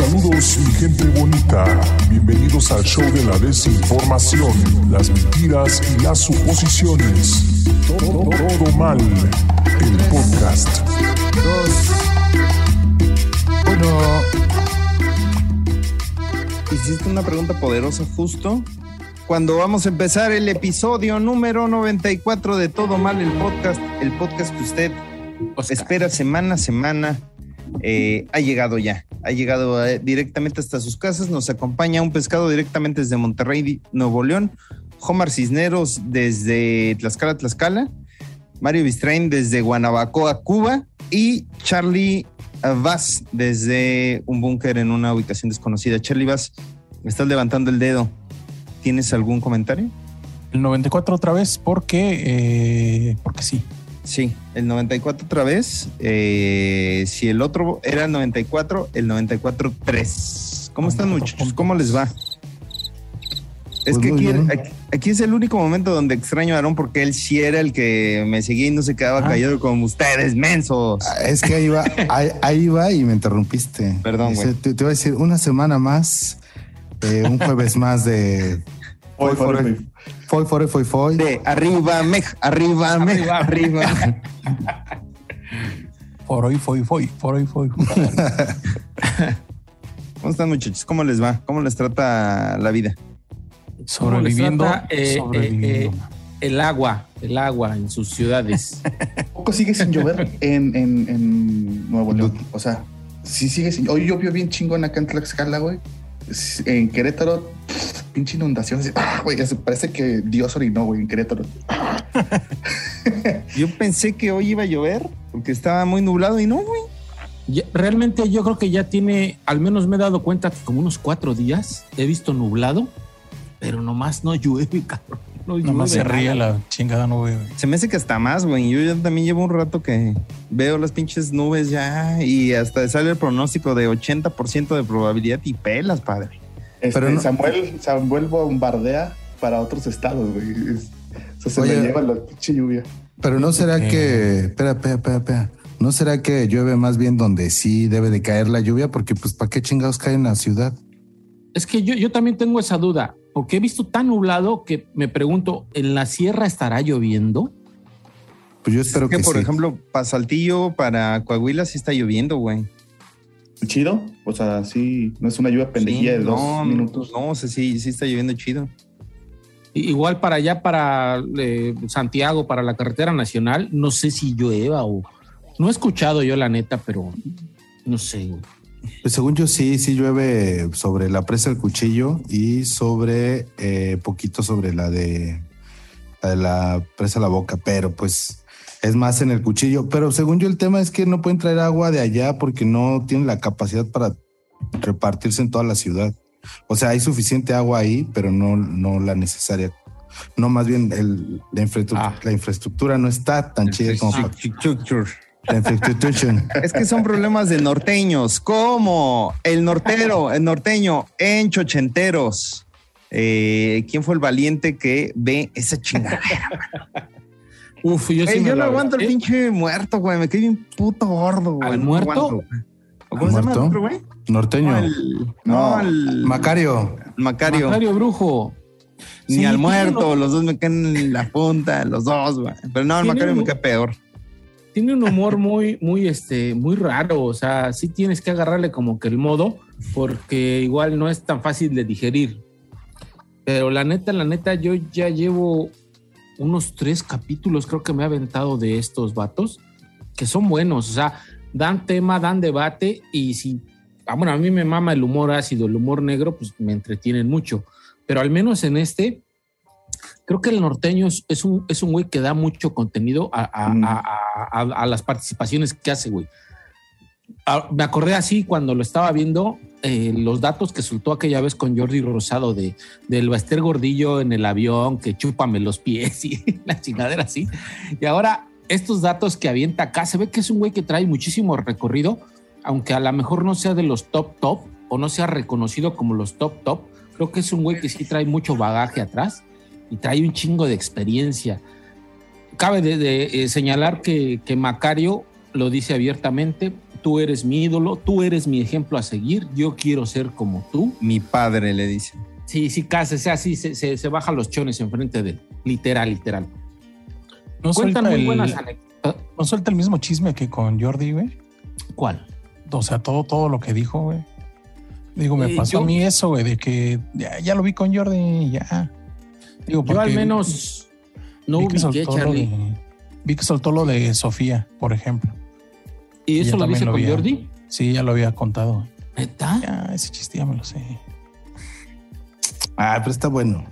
Saludos mi gente bonita, bienvenidos al show de la desinformación, las mentiras y las suposiciones. Todo, todo mal, el podcast. Uno. Hiciste una pregunta poderosa justo cuando vamos a empezar el episodio número 94 de Todo Mal, el podcast, el podcast que usted espera semana a semana. Eh, ha llegado ya, ha llegado eh, directamente hasta sus casas. Nos acompaña un pescado directamente desde Monterrey, Nuevo León. Omar Cisneros desde Tlaxcala, Tlaxcala. Mario Bistrain desde Guanabacoa, Cuba. Y Charlie Vaz desde un búnker en una ubicación desconocida. Charlie Vaz, estás levantando el dedo. ¿Tienes algún comentario? El 94 otra vez porque, eh, porque sí. Sí, el 94 otra vez. Eh, si el otro era el 94, el 94 3. ¿Cómo están muchachos? ¿Cómo les va? Es Pues que aquí, bien. aquí- aquí es el único momento donde extraño a Aarón porque él sí era el que me seguía y no se quedaba Ah. callado como ustedes, mensos. Ah, Es que ahí va, ahí, ahí va y me interrumpiste. Perdón, güey. Te, te voy a decir una semana más, eh, un jueves más de. Foy, foy, foy. Foy, foy, foy, foy. De arriba, Mej, arriba, Mej, arriba. Por hoy, fue, fue, por hoy, fue. ¿Cómo están muchachos? ¿Cómo les va? ¿Cómo les trata la vida? Sobreviviendo. trata, eh, sobreviviendo. eh, El agua, el agua en sus ciudades. poco sigue sin llover en, en, en Nuevo León. O sea, sí sigue sin. Hoy llovió bien chingón acá en Tlaxcala, güey. En Querétaro, pinche inundación. ah, güey, parece que Dios orinó, güey, en Querétaro. Yo pensé que hoy iba a llover porque estaba muy nublado y no, güey. Ya- realmente yo creo que ya tiene, al menos me he dado cuenta que como unos cuatro días he visto nublado, pero nomás no llueve, cabrón. No Nomás se ríe nada. la chingada nube. güey. Se me hace que hasta más, güey. Yo ya también llevo un rato que veo las pinches nubes ya y hasta sale el pronóstico de 80% de probabilidad y pelas, padre. Este, Pero no- Samuel, Samuel bombardea para otros estados, güey. Es- o sea, se Oye. le lleva la pinche lluvia. Pero no será que. Espera, espera, espera, espera. ¿No será que llueve más bien donde sí debe de caer la lluvia? Porque, pues, ¿para qué chingados cae en la ciudad? Es que yo, yo también tengo esa duda, porque he visto tan nublado que me pregunto, ¿en la sierra estará lloviendo? Pues yo espero que, que, por sí. ejemplo, para Saltillo, para Coahuila sí está lloviendo, güey. Chido. O sea, sí, no es una lluvia pendejilla Sí, de dos minutos. No, sí, sí está lloviendo chido. Igual para allá, para eh, Santiago, para la carretera nacional, no sé si llueva o... No he escuchado yo la neta, pero no sé. güey. Pues según yo sí, sí llueve sobre la presa del cuchillo y sobre eh, poquito sobre la de la de la presa la boca, pero pues es más en el cuchillo. Pero según yo el tema es que no pueden traer agua de allá porque no tienen la capacidad para repartirse en toda la ciudad. O sea, hay suficiente agua ahí, pero no, no la necesaria. No, más bien el- la, infraestructura, Ah. la infraestructura no está tan chida como para-. Es que son problemas de norteños, como el nortero, el norteño en Chochenteros. Eh, ¿Quién fue el valiente que ve esa chingadera? Uf, yo sí Ey, me yo no aguanto el aventé. pinche muerto, güey. Me quedé bien puto gordo, güey. ¿Al no muerto? aguanto. ¿O ¿Cómo se llama el ¿Muerto? otro, güey? Norteño. No, el, No, no, el Macario. Macario. Macario Brujo. Ni Sí, al muerto, un- los dos me caen en la punta, los dos, güey. Pero no, el Macario me un- cae peor. Tiene un humor muy, muy, este, muy raro. O sea, sí tienes que agarrarle como que el modo, porque igual no es tan fácil de digerir. Pero la neta, la neta, yo ya llevo unos tres capítulos, creo que me he aventado de estos vatos, que son buenos. O sea, dan tema, dan debate y si, ah, bueno, a mí me mama el humor ácido, el humor negro, pues me entretienen mucho. Pero al menos en este, creo que el norteño es, es un, es un güey que da mucho contenido a, a- Mm. a- a- las participaciones que hace, güey. Ah, me acordé así cuando lo estaba viendo, eh, los datos que soltó aquella vez con Jordi Rosado de, del Baster Gordillo en el avión, que chúpame los pies y la chingadera así. Y ahora estos datos que avienta acá, se ve que es un güey que trae muchísimo recorrido, aunque a lo mejor no sea de los top top o no sea reconocido como los top top. Creo que es un güey que sí trae mucho bagaje atrás y trae un chingo de experiencia. Cabe de, de, eh, señalar que, que Macario lo dice abiertamente, tú eres mi ídolo, tú eres mi ejemplo a seguir, yo quiero ser como tú. Mi padre le dice. Sí, sí, casi, sea, así se, se, se baja los chones enfrente de él, literal, literal. No Cuentan suelta, muy el, buenas anécdotas. no suelta el mismo chisme que con Jordi, güey. ¿Cuál? O sea, todo, todo lo que dijo, güey. Digo, me Eh, pasó yo- a mí eso, güey, de que ya, ya lo vi con Jordi, ya. Digo, Yo al menos no vi que, ubiqué, soltó lo Charlie. de, vi que soltó lo de Sofía, por ejemplo. ¿Y eso lo lo con. Jordi? Sí, ya lo había contado. ¿Neta? Ya, ese chiste ya me lo sé. Ah, pero está bueno.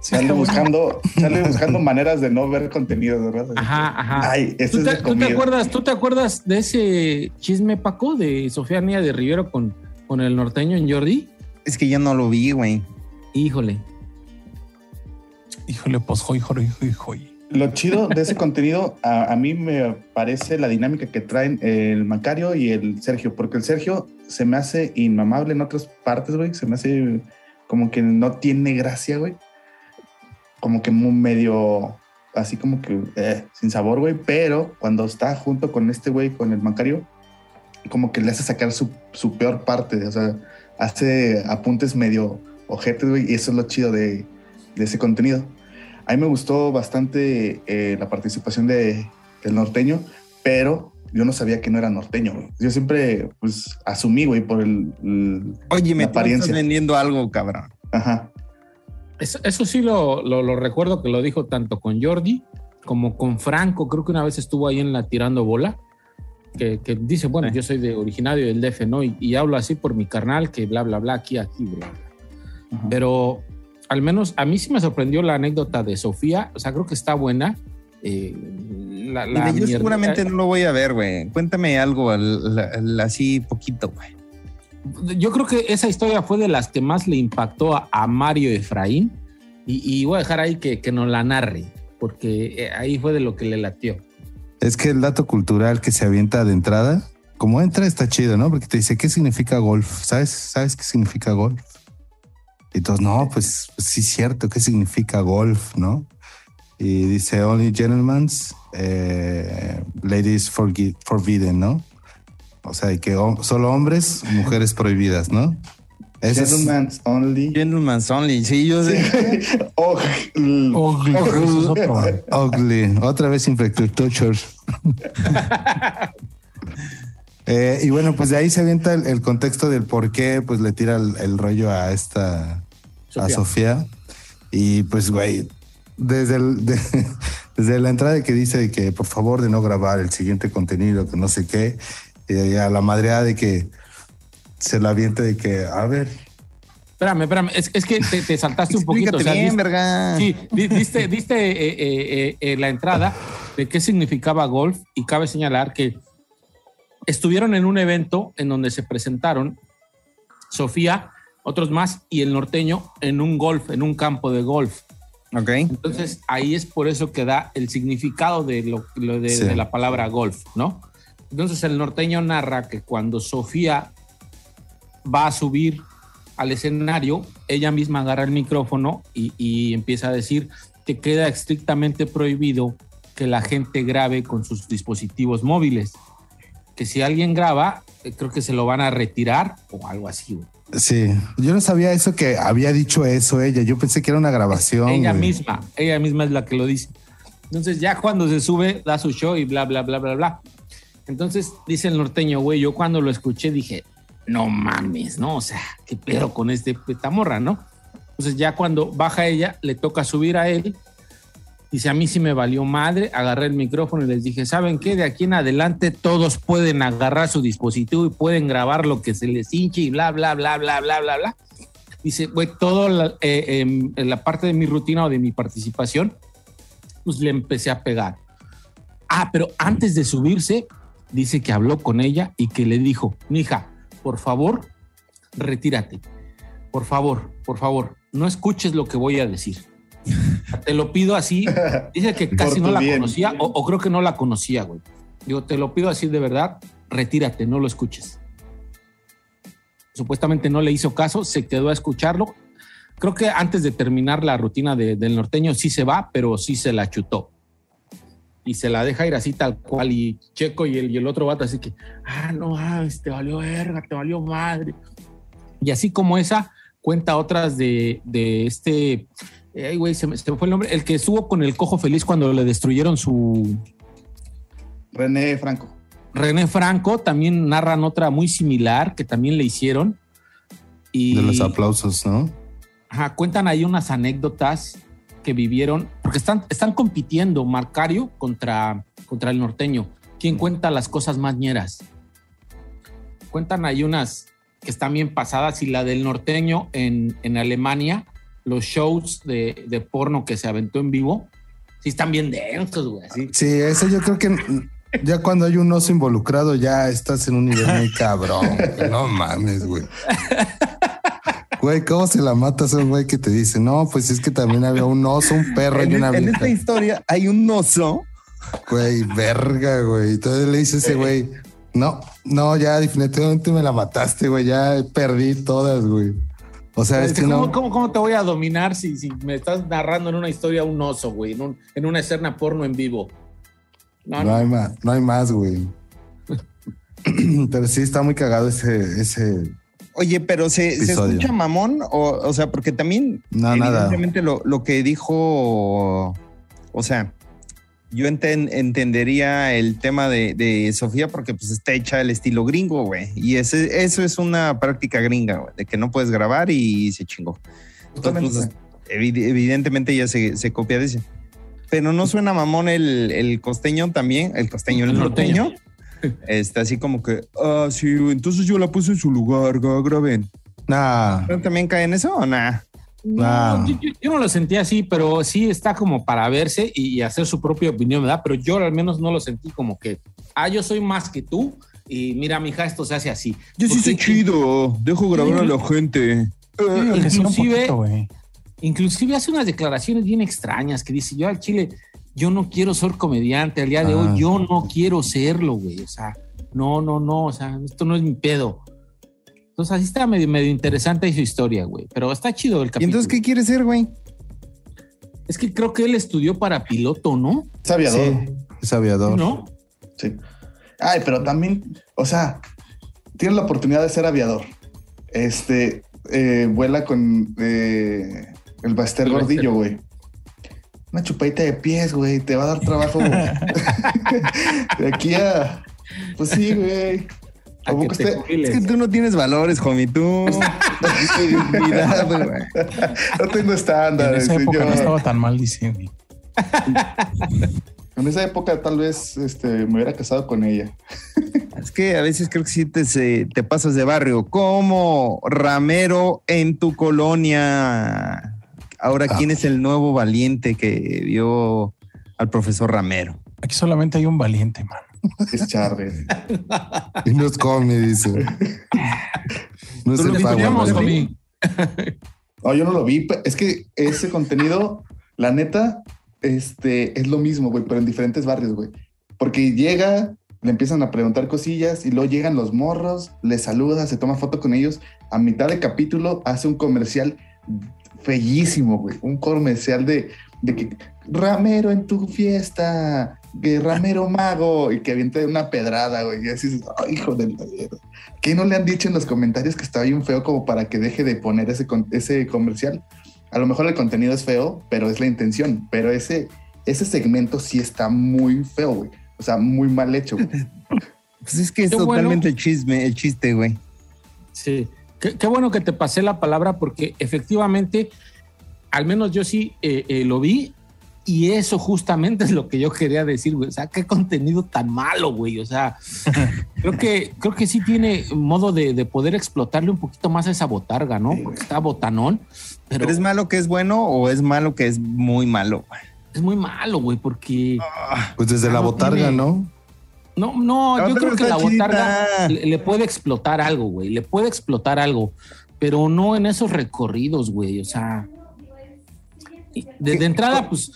Sale buscando, sale buscando maneras de no ver contenido, ¿verdad? Ajá, ajá. Ay, ¿Tú es te, tú acuerdas, ¿Tú te acuerdas de ese chisme, Paco, de Sofía Nia de Rivero con, con el norteño en Jordi? Es que yo no lo vi, güey. Híjole. Híjole, pues, joy, joy, joy, joy. Lo chido de ese contenido, a, a mí me parece la dinámica que traen el Macario y el Sergio, porque el Sergio se me hace inmamable en otras partes, güey. Se me hace como que no tiene gracia, güey. Como que muy medio, así como que eh, sin sabor, güey. Pero cuando está junto con este güey, con el Macario, como que le hace sacar su, su peor parte. O sea, hace apuntes medio ojetes, güey. Y eso es lo chido de, de ese contenido. A mí me gustó bastante eh, la participación de, del norteño, pero yo no sabía que no era norteño. güey. Yo siempre, pues, asumí, güey, por el, el- Oye, me me estás apariencia. vendiendo algo, cabrón. Ajá. Eso, eso sí lo, lo, lo recuerdo que lo dijo tanto con Jordi como con Franco. Creo que una vez estuvo ahí en la tirando bola. Que, que dice, bueno, Sí. yo soy de originario del DF, ¿no? Y, y hablo así por mi carnal, que bla, bla, bla, aquí, aquí, bla, bla. ajá. Pero al menos a mí sí me sorprendió la anécdota de Sofía. O sea, creo que está buena. Eh, la, la Mira, yo mierda- seguramente no lo voy a ver, güey. Cuéntame algo al- al- así poquito, güey. Yo creo que esa historia fue de las que más le impactó a, a Mario Efraín. Y, y voy a dejar ahí que, que nos la narre, porque eh, ahí fue de lo que le latió. Es que el dato cultural que se avienta de entrada, como entra está chido, ¿no? Porque te dice, ¿qué significa golf? ¿Sabes, ¿Sabes qué significa golf? Y todos, no, pues, pues sí es cierto, ¿qué significa golf, no? Y dice, only gentlemen, eh, ladies forbidden, ¿no? O sea, que solo hombres, mujeres prohibidas, ¿no? Ese es- Gentleman's only. Gentleman's Only. Sí, yo sé. Ugly, es. Ugly. Otra vez infraestructure. Eh, y bueno, pues de ahí se avienta el, el contexto del por qué pues le tira el, el rollo a esta a Sofía. Sofía. Y pues, güey, desde, el- de- desde la entrada que dice que por favor de no grabar el siguiente contenido, que no sé qué, y a la madreada de que se la avienta de que, a ver, Espérame, espérame, es, es que te, te saltaste un poquito. O sea, bien, diste- verga. Sí, di- diste, diste eh, eh, eh, eh, la entrada de qué significaba golf y cabe señalar que estuvieron en un evento en donde se presentaron Sofía, otros más y el norteño en un golf, en un campo de golf. Ok. Entonces ahí es por eso que da el significado de, lo, lo de, Sí. de la palabra golf, ¿no? Entonces el norteño narra que cuando Sofía va a subir al escenario, ella misma agarra el micrófono y, y empieza a decir que queda estrictamente prohibido que la gente grabe con sus dispositivos móviles. Que si alguien graba, eh, creo que se lo van a retirar o algo así. güey. sí, yo no sabía eso que había dicho eso ella, yo pensé que era una grabación. ella güey. misma, ella misma es la que lo dice. Entonces ya cuando se sube, da su show y bla, bla, bla, bla, bla. Entonces dice el norteño, güey, yo cuando lo escuché dije, no mames, ¿no? O sea, qué pedo con este esta morra, ¿no? Entonces ya cuando baja ella, le toca subir a él. Dice, a mí sí me valió madre, agarré el micrófono y les dije, ¿saben qué? De aquí en adelante todos pueden agarrar su dispositivo y pueden grabar lo que se les hinche y bla, bla, bla, bla, bla, bla, bla. Dice, güey, todo la, eh, em, la parte de mi rutina o de mi participación, pues le empecé a pegar. Ah, pero antes de subirse, dice que habló con ella y que le dijo, mija, por favor, retírate. Por favor, por favor, no escuches lo que voy a decir. Te lo pido así. Dice que casi no la bien. conocía o, o creo que no la conocía, güey. Digo, te lo pido así de verdad, retírate, no lo escuches. Supuestamente no le hizo caso, se quedó a escucharlo. Creo que antes de terminar la rutina de- del norteño sí se va, pero sí se la chutó. y se la deja ir así tal cual y Checo y el, y el otro vato así que, ah, no, ah, te valió verga, te valió madre. Y así como esa, cuenta otras de, de este, ay, güey, se, me, se me fue el nombre, el que estuvo con el cojo feliz cuando le destruyeron su, René Franco. René Franco también narran otra muy similar que también le hicieron. Y De los aplausos, ¿no? ajá, cuentan ahí unas anécdotas que vivieron, porque están, están compitiendo Marcario contra, contra el norteño. ¿Quién cuenta las cosas más ñeras? Cuentan ahí unas que están bien pasadas y la del norteño en, en Alemania, los shows de, de porno que se aventó en vivo, sí están bien densos, güey. así. Sí, eso yo creo que ya cuando hay un oso involucrado, ya estás en un nivel muy cabrón. No mames, güey. Güey, ¿cómo se la matas a un güey que te dice? No, pues es que también había un oso, un perro y En, una en vieja. esta historia hay un oso. Güey, verga, güey. Entonces le dice ese güey, no, no, ya definitivamente me la mataste, güey. Ya perdí todas, güey. O sea, es que ¿Cómo, no. cómo- cómo te voy a dominar si, si me estás narrando en una historia un oso, güey? En, un- en una escena porno en vivo. No, No hay más, no hay más, güey. Pero sí está muy cagado ese, ese. Oye, pero se, se escucha mamón, o, o sea, porque también No, nada. evidentemente lo, lo que dijo, o sea, yo enten- entendería el tema de, de Sofía porque pues está hecha el estilo gringo, güey. Y ese, eso es una práctica gringa, güey, de que no puedes grabar y se chingó. Entonces, evi- evidentemente ya se, se copia de ese. Pero no suena mamón el, el costeño también, el costeño, el, El norteño. norteño. Está así como que, ah, sí, entonces yo la puse en su lugar, gra- graben. Nah, ¿No ¿También cae en eso o nada? No, Ah. yo, yo- yo no lo sentí así, pero sí está como para verse y, y hacer su propia opinión, ¿verdad? Pero yo al menos no lo sentí como que, ah, yo soy más que tú y mira, mija, esto se hace así. Yo sí soy chido, dejo grabar a la gente. Inclusive- poquito. Inclusive hace unas declaraciones bien extrañas que dice, yo al Chile, yo no quiero ser comediante, al día de Ah. hoy yo no quiero serlo, güey. O sea, no, no, no, o sea, esto no es mi pedo. Entonces así está medio, medio interesante su historia, güey. Pero está chido el ¿Y capítulo. entonces qué quiere ser, güey? Es que creo que él estudió para piloto, ¿no? Es aviador. sí, es aviador. ¿No? Sí. Ay, pero también, o sea, tiene la oportunidad de ser aviador. Este eh, vuela con eh, el Baster El Baster. Gordillo, güey. Una chupadita de pies, güey. Te va a dar trabajo de aquí a. Pues sí, güey. A ¿A que poco te usted- jubiles. Es que tú no tienes valores, homie. Tú. dignidad, güey. No tengo En estándares, esa época no estaba tan mal, dice. güey. En esa época tal vez este, me hubiera casado con ella. Es que a veces creo que sí te, se- te pasas de barrio. Como Ramero en tu colonia. Ahora, ¿quién es el nuevo valiente que vio al profesor Ramero? Aquí solamente hay un valiente, man. Es Charles. Y nos come, dice. No paga, discutíamos, güey. Tommy. No, yo no lo vi. Es que ese contenido, la neta, este es lo mismo, güey, pero en diferentes barrios, güey. Porque llega, le empiezan a preguntar cosillas y luego llegan los morros, le saluda, se toma foto con ellos. A mitad de capítulo hace un comercial bellísimo, güey. Un comercial de, de que Ramero en tu fiesta, que Ramero mago y que aviente una pedrada, güey. Y así dices, "Ay, hijo de la mierda". ¿Qué no le han dicho en los comentarios que está bien feo como para que deje de poner ese, ese comercial? A lo mejor el contenido es feo, pero es la intención. Pero ese, ese segmento sí está muy feo, güey. O sea, muy mal hecho. güey. Pues es que es Qué bueno. totalmente el chisme, el chiste, güey. Sí. Qué, qué bueno que te pasé la palabra porque efectivamente, al menos yo sí eh, eh, lo vi y eso justamente es lo que yo quería decir, güey. O sea, qué contenido tan malo, güey. O sea, creo que, creo que sí tiene modo de, de poder explotarle un poquito más a esa botarga, ¿no? Porque está botanón, pero, ¿Pero es malo que es bueno o es malo que es muy malo? güey? es muy malo, güey, porque Pues desde la Ah, botarga, tiene- ¿no? no, no, La yo creo que la botarga le, le puede explotar algo, güey. Le puede explotar algo, pero no en esos recorridos, güey. O sea, y de, de entrada, pues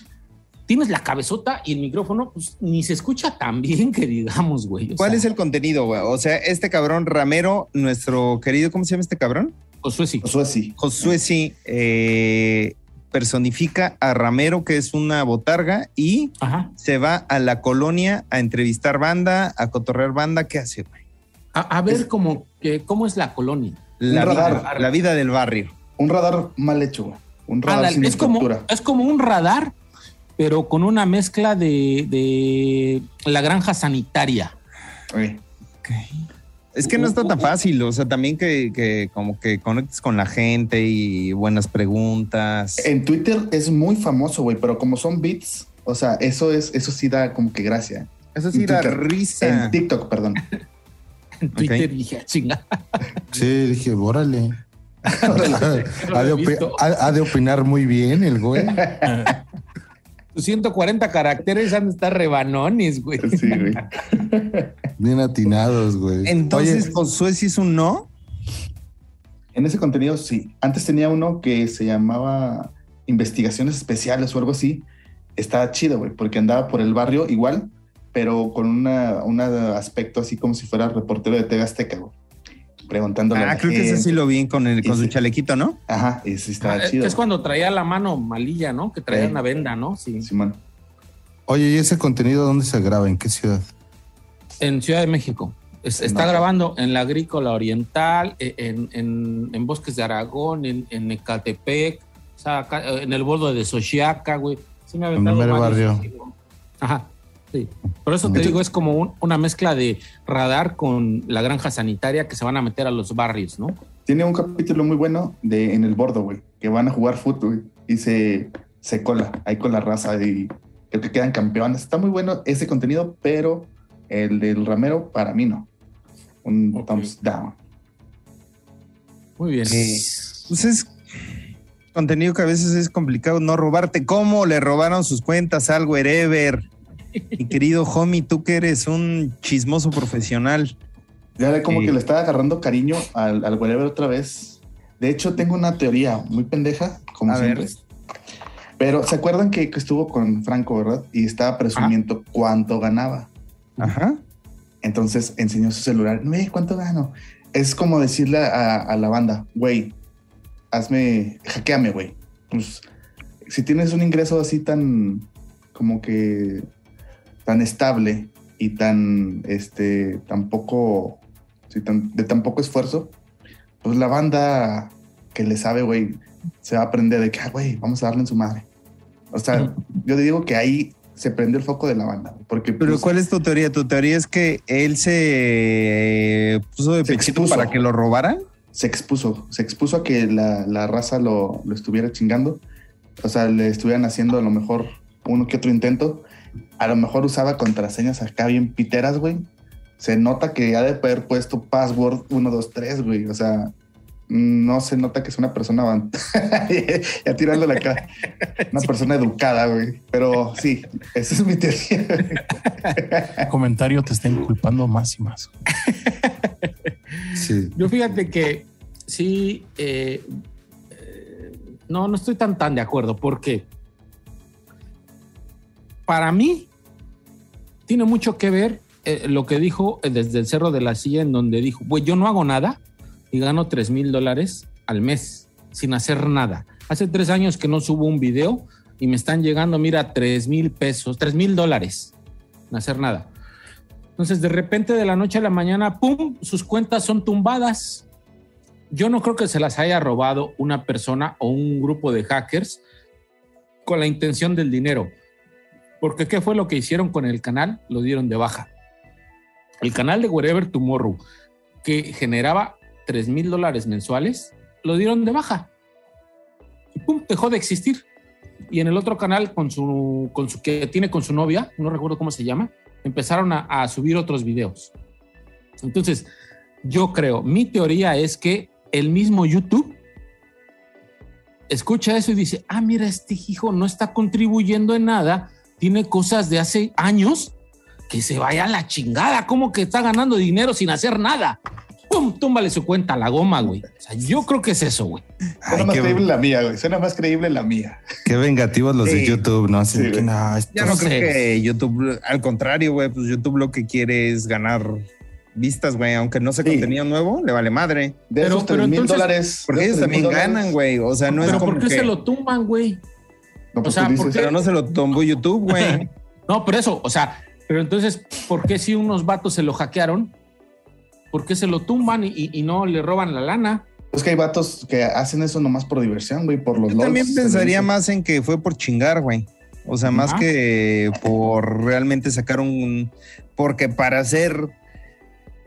tienes la cabezota y el micrófono, pues ni se escucha tan bien que digamos, güey. ¿Cuál sea, es el contenido, güey? O sea, este cabrón Ramero, nuestro querido, ¿cómo se llama este cabrón? Josué sí. Josué sí. Josué sí, eh, personifica a Ramero, que es una botarga, y Ajá. se va a la colonia a entrevistar banda, a cotorrear banda. ¿Qué hace, güey? A, a ver cómo, que, cómo es la colonia. La, Un vida, radar. la vida del barrio. Un radar mal hecho, güey. Un radar Ándale, sin es, como, estructura. es como un radar, pero con una mezcla de, de la granja sanitaria. Güey. Es que no está tan fácil, o sea, también que, que como que conectes con la gente y buenas preguntas. En Twitter es muy famoso, güey, pero como son beats, o sea, eso es, eso sí da como que gracia. Eso sí da Twitter. risa. En TikTok, perdón. En Twitter dije, "Ah, chinga. Sí, dije, órale. Ha de opinar muy bien el güey. Tus 140 caracteres han de estar rebanones, güey. Sí, güey. Bien atinados, güey. Entonces, Oye, Josué sí es un no. En ese contenido, sí. Antes tenía uno que se llamaba Investigaciones Especiales o algo así. Estaba chido, güey, porque andaba por el barrio igual, pero con una, un aspecto así como si fuera reportero de TV Azteca, güey. Preguntándole a Ah, la creo que ese gente. sí lo vi con, el, con su sí. chalequito, ¿no? Ajá, y sí estaba Ah, es, chido. es cuando traía la mano malilla, ¿no? Que traía Sí. una venda, ¿no? Sí. Simón. oye, ¿y ese contenido dónde se graba? ¿En qué ciudad? En Ciudad de México. Es- está No. grabando en la Agrícola Oriental, e- en, en- en Bosques de Aragón, en, en Ecatepec, o sea, acá, en el bordo de Xochiaca, güey. Sí me ha En el barrio. Ajá. Sí. Por eso te digo, es como un- una mezcla de radar con la granja sanitaria que se van a meter a los barrios, ¿no? Tiene un capítulo muy bueno de En el Bordo, güey, que van a jugar fútbol y se, se cola ahí con la raza y creo que quedan campeones. Está muy bueno ese contenido, pero el del Ramero para mí no. Un thumbs down. Muy bien. Eh, Pues es contenido que a veces es complicado no robarte. ¿Cómo le robaron sus cuentas al wherever? Mi querido homie, tú que eres un chismoso profesional. Ya ve como Sí. que le estaba agarrando cariño al, al wherever otra vez. De hecho, tengo una teoría muy pendeja, como A siempre. ver. Pero ¿se acuerdan que, que estuvo con Franco, verdad? Y estaba presumiendo cuánto ganaba. Ajá. Entonces enseñó su celular. Güey, ¿cuánto gano? Es como decirle a, a la banda, güey, hazme, hackeame, güey. Pues, si tienes un ingreso así tan, como que, tan estable y tan, este, tan poco, sí, tan- de tan poco esfuerzo, pues la banda que le sabe, güey, se va a aprender de que, ah, güey, vamos a darle en su madre. O sea, yo digo que ahí se prendió el foco de la banda, porque Pero pues, ¿cuál es tu teoría? ¿Tu teoría es que él se puso de expuso. para que lo robaran? se expuso, se expuso a que la, la raza lo, lo estuviera chingando, o sea, le estuvieran haciendo a lo mejor uno que otro intento, a lo mejor usaba contraseñas acá bien piteras, güey. Se nota que ha de haber puesto password 1, 2, 3, güey, o sea, no se nota que es una persona avan- ya tirándole acá, una persona educada, güey, pero sí, esa es mi teoría. El comentario te está inculpando más y más. Sí. Yo fíjate que sí, eh, eh, no, no estoy tan tan de acuerdo porque para mí tiene mucho que ver eh, lo que dijo eh, desde el Cerro de la Silla, en donde dijo, pues yo no hago nada y gano 3 mil dólares al mes sin hacer nada. Hace tres años que no subo un video y me están llegando, mira, 3 mil pesos, 3 mil dólares sin hacer nada. Entonces, de repente, de la noche a la mañana, ¡pum!, sus cuentas son tumbadas. Yo no creo que se las haya robado una persona o un grupo de hackers con la intención del dinero. Porque ¿qué fue lo que hicieron con el canal? Lo dieron de baja. El canal de Wherever Tomorrow, que generaba 3 mil dólares mensuales, lo dieron de baja. Y pum, dejó de existir. Y en el otro canal, con su, con su que tiene con su novia, no recuerdo cómo se llama, empezaron a, a subir otros videos. Entonces, yo creo, mi teoría es que el mismo YouTube escucha eso y dice, ah, mira, este hijo no está contribuyendo en nada, tiene cosas de hace años, que se vaya a la chingada, como que está ganando dinero sin hacer nada. ¡Pum! Túmbale su cuenta a la goma, güey. O sea, yo creo que es eso, güey. Suena Ay, más qué, creíble la mía, güey. Suena más creíble la mía. qué vengativos los de. YouTube, ¿no? Así Sí, que no, esto Ya no es- creo sé. que YouTube, al contrario, güey, pues YouTube lo que quiere es ganar vistas, güey. Aunque no sea Sí. contenido nuevo, le vale madre. De Pero- esos pero 3 mil dólares. Porque ellos esos 3,000 también dólares, ganan, güey. O sea, no es Pero como ¿por qué que- se lo tumban, güey? No, pues O sea, tú ¿por dices, qué? Pero no se lo tumbó YouTube, güey. No, por eso, o sea, pero entonces, ¿por qué si unos vatos se lo hackearon? ¿Por qué se lo tumban y, y- no le roban la lana? Es que hay vatos que hacen eso nomás por diversión, güey, por los Yo también LOLs, pensaría más en que fue por chingar, güey. O sea, más Ajá. que por realmente sacar un... Porque para hacer...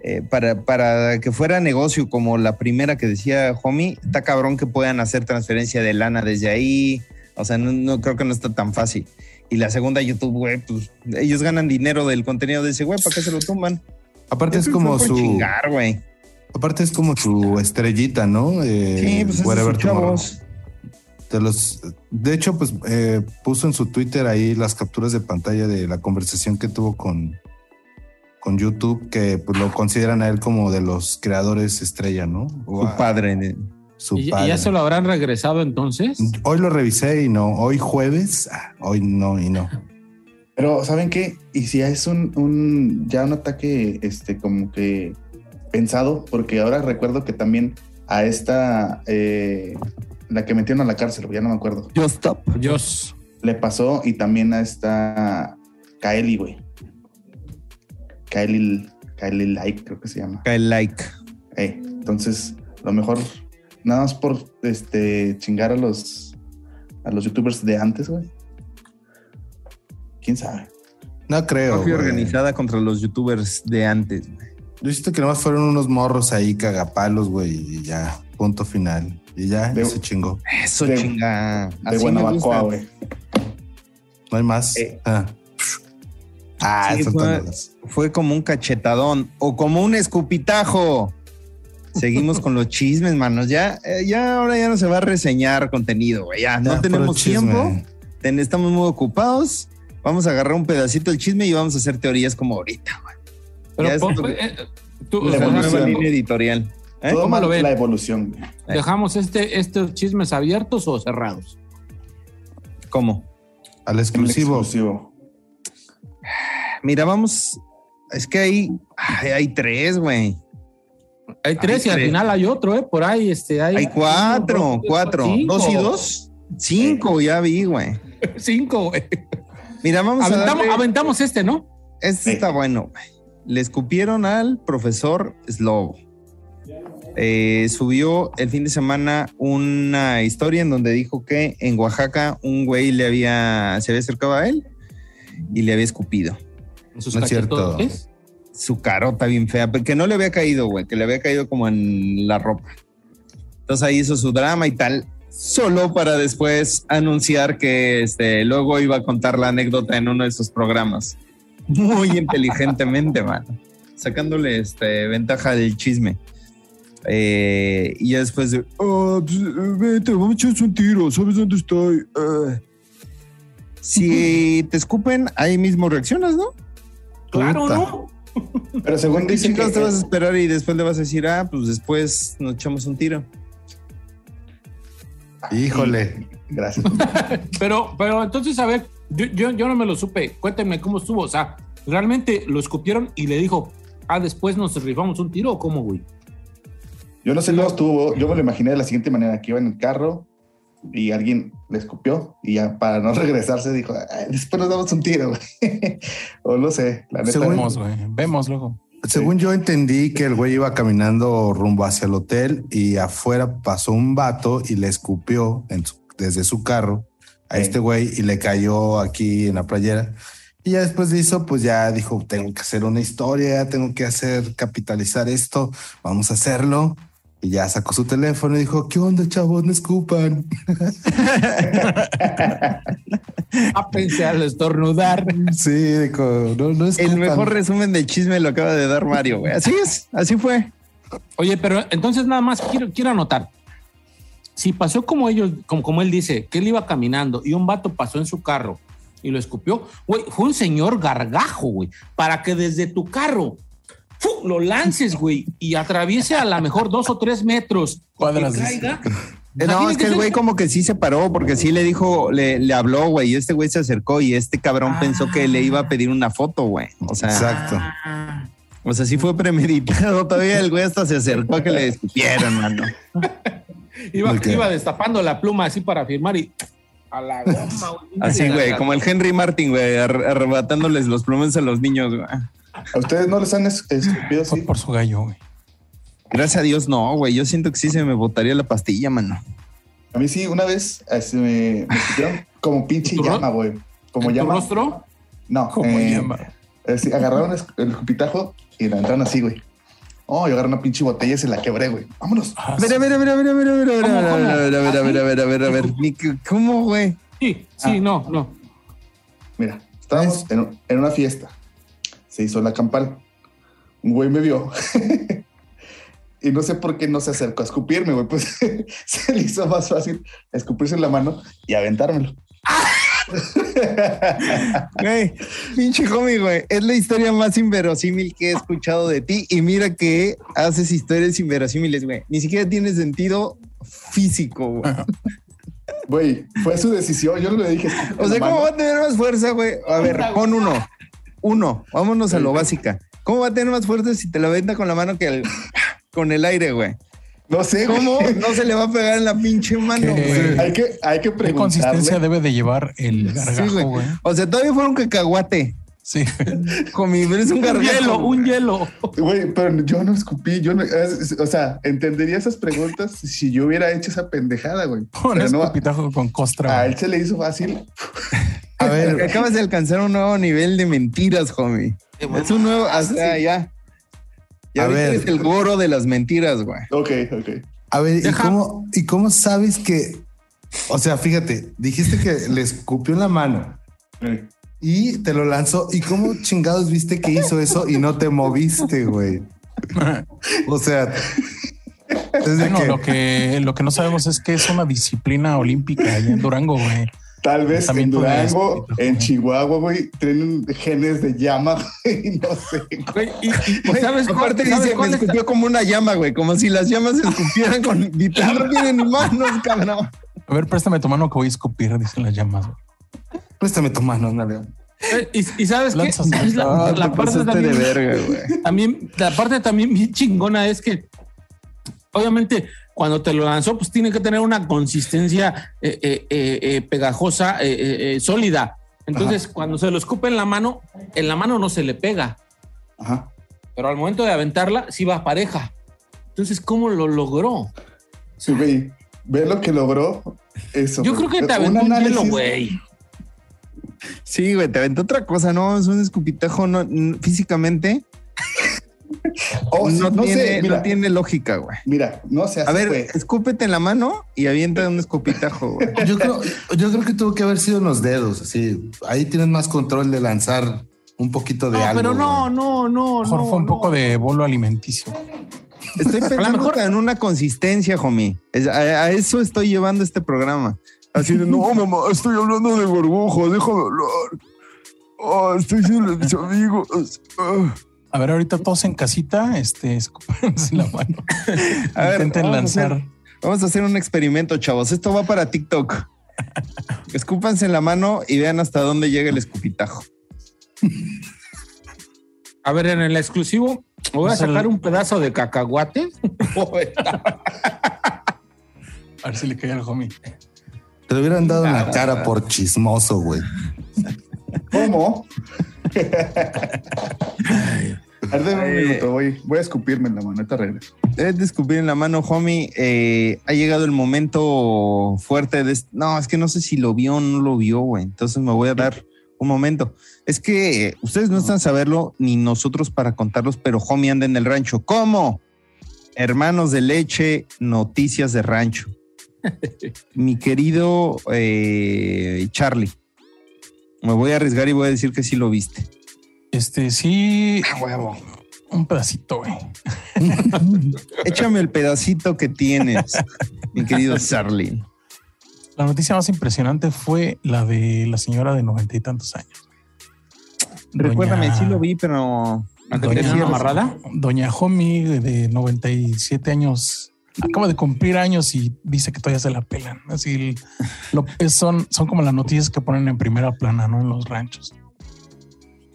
eh, para, para que fuera negocio como la primera que decía Homie, está cabrón que puedan hacer transferencia de lana desde ahí. O sea, no, no creo que no está tan fácil. Y la segunda, YouTube, güey, pues ellos ganan dinero del contenido de ese güey, ¿para qué se lo tumban? Aparte es como su, chingar, güey. aparte es como su estrellita, ¿no? Eh, Sí, pues chavos. De los, de hecho, pues eh, puso en su Twitter ahí las capturas de pantalla de la conversación que tuvo con, con YouTube, que pues, lo consideran a él como de los creadores estrella, ¿no? O Su a- padre. Su ¿Y, y padre. ya se lo habrán regresado entonces? Hoy lo revisé y no. Hoy jueves, ah, hoy no y no. Pero, ¿saben qué? Y si es un, un ya un ataque, este, como que pensado, porque ahora recuerdo que también a esta, eh, la que metieron a la cárcel, ya no me acuerdo, Just stop. Dios. le pasó y también a esta Kaeli, güey. Kaeli, Kaeli Like, creo que se llama. Cae like. Ey, entonces, lo mejor, nada más por este chingar a los a los youtubers de antes, güey. ¿Quién sabe? No creo. Güey. organizada contra los youtubers de antes. güey. Yo siento que nomás fueron unos morros ahí cagapalos, güey, y ya, punto final. Y ya, De- se chingó. Eso De- chinga. De Guanabacoa, güey. No hay más. Eh. Ah, Ah, Sí, fue-. Fue como un cachetadón o como un escupitajo. Seguimos con los chismes, manos. Ya, eh, ya ahora ya no se va a reseñar contenido, güey. Ya, no Ya, tenemos tiempo. ten- estamos muy ocupados. Vamos a agarrar un pedacito del chisme y vamos a hacer teorías como ahorita, güey. Pero Ya es eh, tú- La nueva evolución. línea editorial. ¿Eh? Todo ¿Cómo mal lo ven? la evolución. güey. ¿Dejamos este, estos chismes abiertos o cerrados? ¿Cómo? Al exclusivo. exclusivo. Mira, vamos. Es que hay, ay, hay tres, güey. Hay tres y al final hay otro, ¿eh? Por ahí, este, hay, Hay cuatro, cuatro. cinco. Dos y dos. Cinco, ya vi, güey. Cinco, güey. Mira, vamos a Aventamos, darle- aventamos este, ¿no? Este Sí. está bueno. güey. Le escupieron al profesor Slobo. Eh, subió el fin de semana una historia en donde dijo que en Oaxaca un güey le había, se había acercado a él y le había escupido. En sus No es cierto. cachetotes. Su carota bien fea, que no le había caído, güey, que le había caído como en la ropa. Entonces ahí hizo su drama y tal, solo para después anunciar que este, luego iba a contar la anécdota en uno de sus programas. Muy inteligentemente, man. Sacándole este, ventaja del chisme. Eh, y ya después de, "Ah, pues, eh, vete, vamos a echarnos un tiro, ¿sabes dónde estoy? Ah". Si te escupen, ahí mismo reaccionas, ¿no? Claro, Puta. ¿no? Pero según ¿Qué dicen que te vas a esperar y después le vas a decir, ah, pues después nos echamos un tiro? Híjole. Gracias. Pero, pero entonces, a ver, yo, yo, yo no me lo supe. Cuéntenme cómo estuvo. O sea, realmente lo escupieron y le dijo, ah, después nos rifamos un tiro o cómo, güey. Yo no sé cómo estuvo. Yo me lo imaginé de la siguiente manera: que iba en el carro y alguien le escupió y ya para no regresarse dijo, "Ay, después nos damos un tiro, güey. o no sé, la neta. Según- Vemos, güey. Vemos luego. Según yo entendí que el güey iba caminando rumbo hacia el hotel y afuera pasó un vato y le escupió en su- desde su carro a Sí. este güey y le cayó aquí en la playera. Y ya después de eso, pues ya dijo, tengo que hacer una historia, tengo que hacer, capitalizar esto, vamos a hacerlo. Y ya sacó su teléfono y dijo, ¿qué onda, chavos? No escupan. Ah, pensé al estornudar. Sí, dijo, no, no escupan. El mejor resumen del chisme lo acaba de dar Mario, güey. Así es, así fue. Oye, pero entonces nada más quiero, quiero anotar. Si pasó como ellos, como, como él dice, que él iba caminando y un vato pasó en su carro y lo escupió, güey, fue un señor gargajo, güey, para que desde tu carro ¡fu! lo lances, güey, y atraviese a lo mejor dos o tres metros. Cuadras, que caiga. Eh, No, es que el güey como que sí se paró porque sí le dijo, le, le habló, güey, y este güey se acercó y este cabrón Ah. pensó que le iba a pedir una foto, güey. O sea, Exacto. Ah, O sea, sí fue premeditado. Todavía el güey hasta se acercó a que le escupieran, mano. Iba, iba destapando la pluma así para firmar y a la goma. güey. Así, güey, como el Henry Martin, güey, ar- arrebatándoles los plumones a los niños, güey. ¿A ustedes no les han es- escupido así? por su gallo, güey. Gracias a Dios, no, güey. Yo siento que sí se me botaría la pastilla, mano. A mí sí, una vez este, me, me escupieron como pinche ¿En tu llama, güey. Como ¿En tu llama. rostro? No, Como eh, llama. eh, agarraron el escupitajo y la entraron así, güey. Oh, yo agarré una pinche botella y se la quebré, güey. Vámonos. Ah, A ver, a ver, a ver, a ver, a ver, a ver, a ver, ¿Cómo, a ver, cómo? a ver, a ver, a ver, a ver, a ver, a ver. Ni que- ¿Cómo, güey? Sí, sí, Ah. no, no. Mira, estábamos en, en una fiesta. Se hizo la campal. Un güey me vio. y no sé por qué no se acercó a escupirme, güey. Pues se le hizo más fácil escupirse en la mano y aventármelo. Güey, pinche homie, güey. Es la historia más inverosímil que he escuchado de ti. Y mira que haces historias inverosímiles, güey. Ni siquiera tiene sentido físico, güey. Güey, fue su decisión. Yo no le dije. O sea, ¿cómo va a tener más fuerza, güey? A ver, pon uno. Uno. Vámonos a lo básica. ¿Cómo va a tener más fuerza si te la venta con la mano que el- con el aire, güey? No sé, güey. ¿Cómo no se le va a pegar en la pinche mano, ¿Qué? güey? Hay que, hay que ¿Qué preguntarle. consistencia debe de llevar el Sí, gargajo, güey. güey? O sea, todavía fue un cacahuate. Sí. Homie, pero es un Un gargajo. hielo, un güey. hielo. Güey, pero yo no escupí, yo no, es- o sea, entendería esas preguntas si yo hubiera hecho esa pendejada, güey. Un Pero no, con costra. a güey. él se le hizo fácil. A ver, acabas de alcanzar un nuevo nivel de mentiras, homie. Es un nuevo, o sea, ya. Ya A ahorita ver. eres el goro de las mentiras, güey. Ok, ok. A ver, ¿y cómo, ¿y cómo sabes que, o sea, fíjate, dijiste que le escupió en la mano y te lo lanzó. ¿Y cómo chingados viste que hizo eso y no te moviste, güey? O sea, desde Bueno, que, lo que, lo que no sabemos es que es una disciplina olímpica allá en Durango, güey. Tal vez en Durango, en. Chihuahua, güey, tienen genes de llama, güey, no sé. Güey, y, Güey, ¿sabes cuál, aparte sabes dice, me cuál escupió como una llama, güey. Como si las llamas se escupieran con... No tienen ni manos, cabrón. A ver, préstame tu mano que voy a escupir, dicen las llamas. güey. préstame tu mano, ándale. Eh, Y, y sabes qué? Lanzas- Es la, la te parte pasaste también, de verga, güey. también, la parte también bien chingona es que obviamente cuando te lo lanzó, pues tiene que tener una consistencia eh, eh, eh, pegajosa, eh, eh, eh, sólida. Entonces, cuando se lo escupe en la mano, en la mano no se le pega, Ajá. pero al momento de aventarla, sí va pareja. Entonces, ¿cómo lo logró? Sí, güey, ve lo que logró eso. Yo creo que te aventó un hielo, güey. Sí, güey, te aventó otra cosa, ¿no? Es un escupitajo no, físicamente. Oh, no, no, tiene, sé, mira, no tiene lógica, güey. mira, no sé. A ver, escúpete en la mano y avienta un escupitajo, güey. Yo creo, yo creo que tuvo que haber sido en los dedos, así. Ahí tienes más control de lanzar un poquito de No, algo. pero no, güey. no, no. Mejor no, fue un no. poco de bolo alimenticio. Estoy pensando mejor- en una consistencia, homie. A, a eso estoy llevando este programa. Así de, no, mamá, estoy hablando de burbujo, déjame hablar. Ah, estoy siendo mis amigos. Ah. A ver, ahorita todos en casita, este, escúpense la mano. A ver, Intenten vamos a lanzar. hacer- Vamos a hacer un experimento, chavos. Esto va para TikTok. Escúpanse en la mano y vean hasta dónde llega el escupitajo. A ver, en el exclusivo, voy a sacar un pedazo de cacahuate. A ver si le cae al homie. Te lo hubieran dado en la cara por chismoso, güey. ¿Cómo? Un minuto, voy, voy a escupirme en la mano, ahorita regreso. Debes de escupir en la mano, homie. Eh, ha llegado el momento fuerte de... No, es que no sé si lo vio o no lo vio, güey. Entonces me voy a dar un momento. Es que ustedes no están a saberlo, ni nosotros para contarlos, pero homie anda en el rancho. ¿Cómo? Hermanos de leche, noticias de rancho. Mi querido eh, Charlie. Me voy a arriesgar y voy a decir que sí lo viste. Este, sí. Un pedacito, güey. Échame el pedacito que tienes, mi querido Charlie. La noticia más impresionante fue la de la señora de noventa y tantos años. Recuérdame, Doña- sí lo vi, pero. ¿A que Doña- amarrada? Doña Homie de 97 años acaba de cumplir años y dice que todavía se la pelan. Así lo, son, son como las noticias que ponen en primera plana, ¿no? En los ranchos.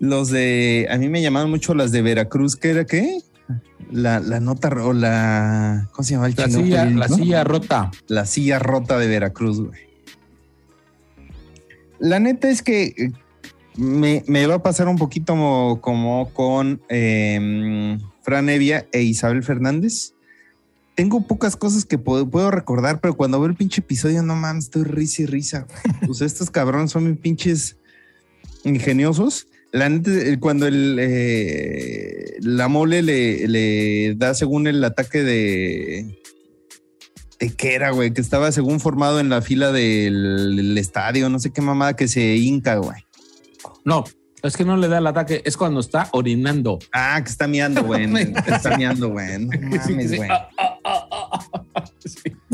Los de, a mí me llamaban mucho las de Veracruz, ¿qué era qué? La, la nota o la, ¿cómo se llama el La chingón silla, la silla rota. La silla rota de Veracruz, güey. La neta es que eh, me, me va a pasar un poquito como, como con eh, Fran Evia e Isabel Fernández. Tengo pocas cosas que puedo, puedo recordar, pero cuando veo el pinche episodio, no mames, estoy risa y risa. Pues estos cabrones son mis pinches ingeniosos. La neta, cuando el, eh, la mole le, le da según el ataque de, de qué era, güey, que estaba según formado en la fila del, del estadio, no sé qué mamada que se hinca, güey. No, es que no le da el ataque, es cuando está orinando. Ah, que está miando, güey. está miando, güey. No mames, güey. Ah, ah.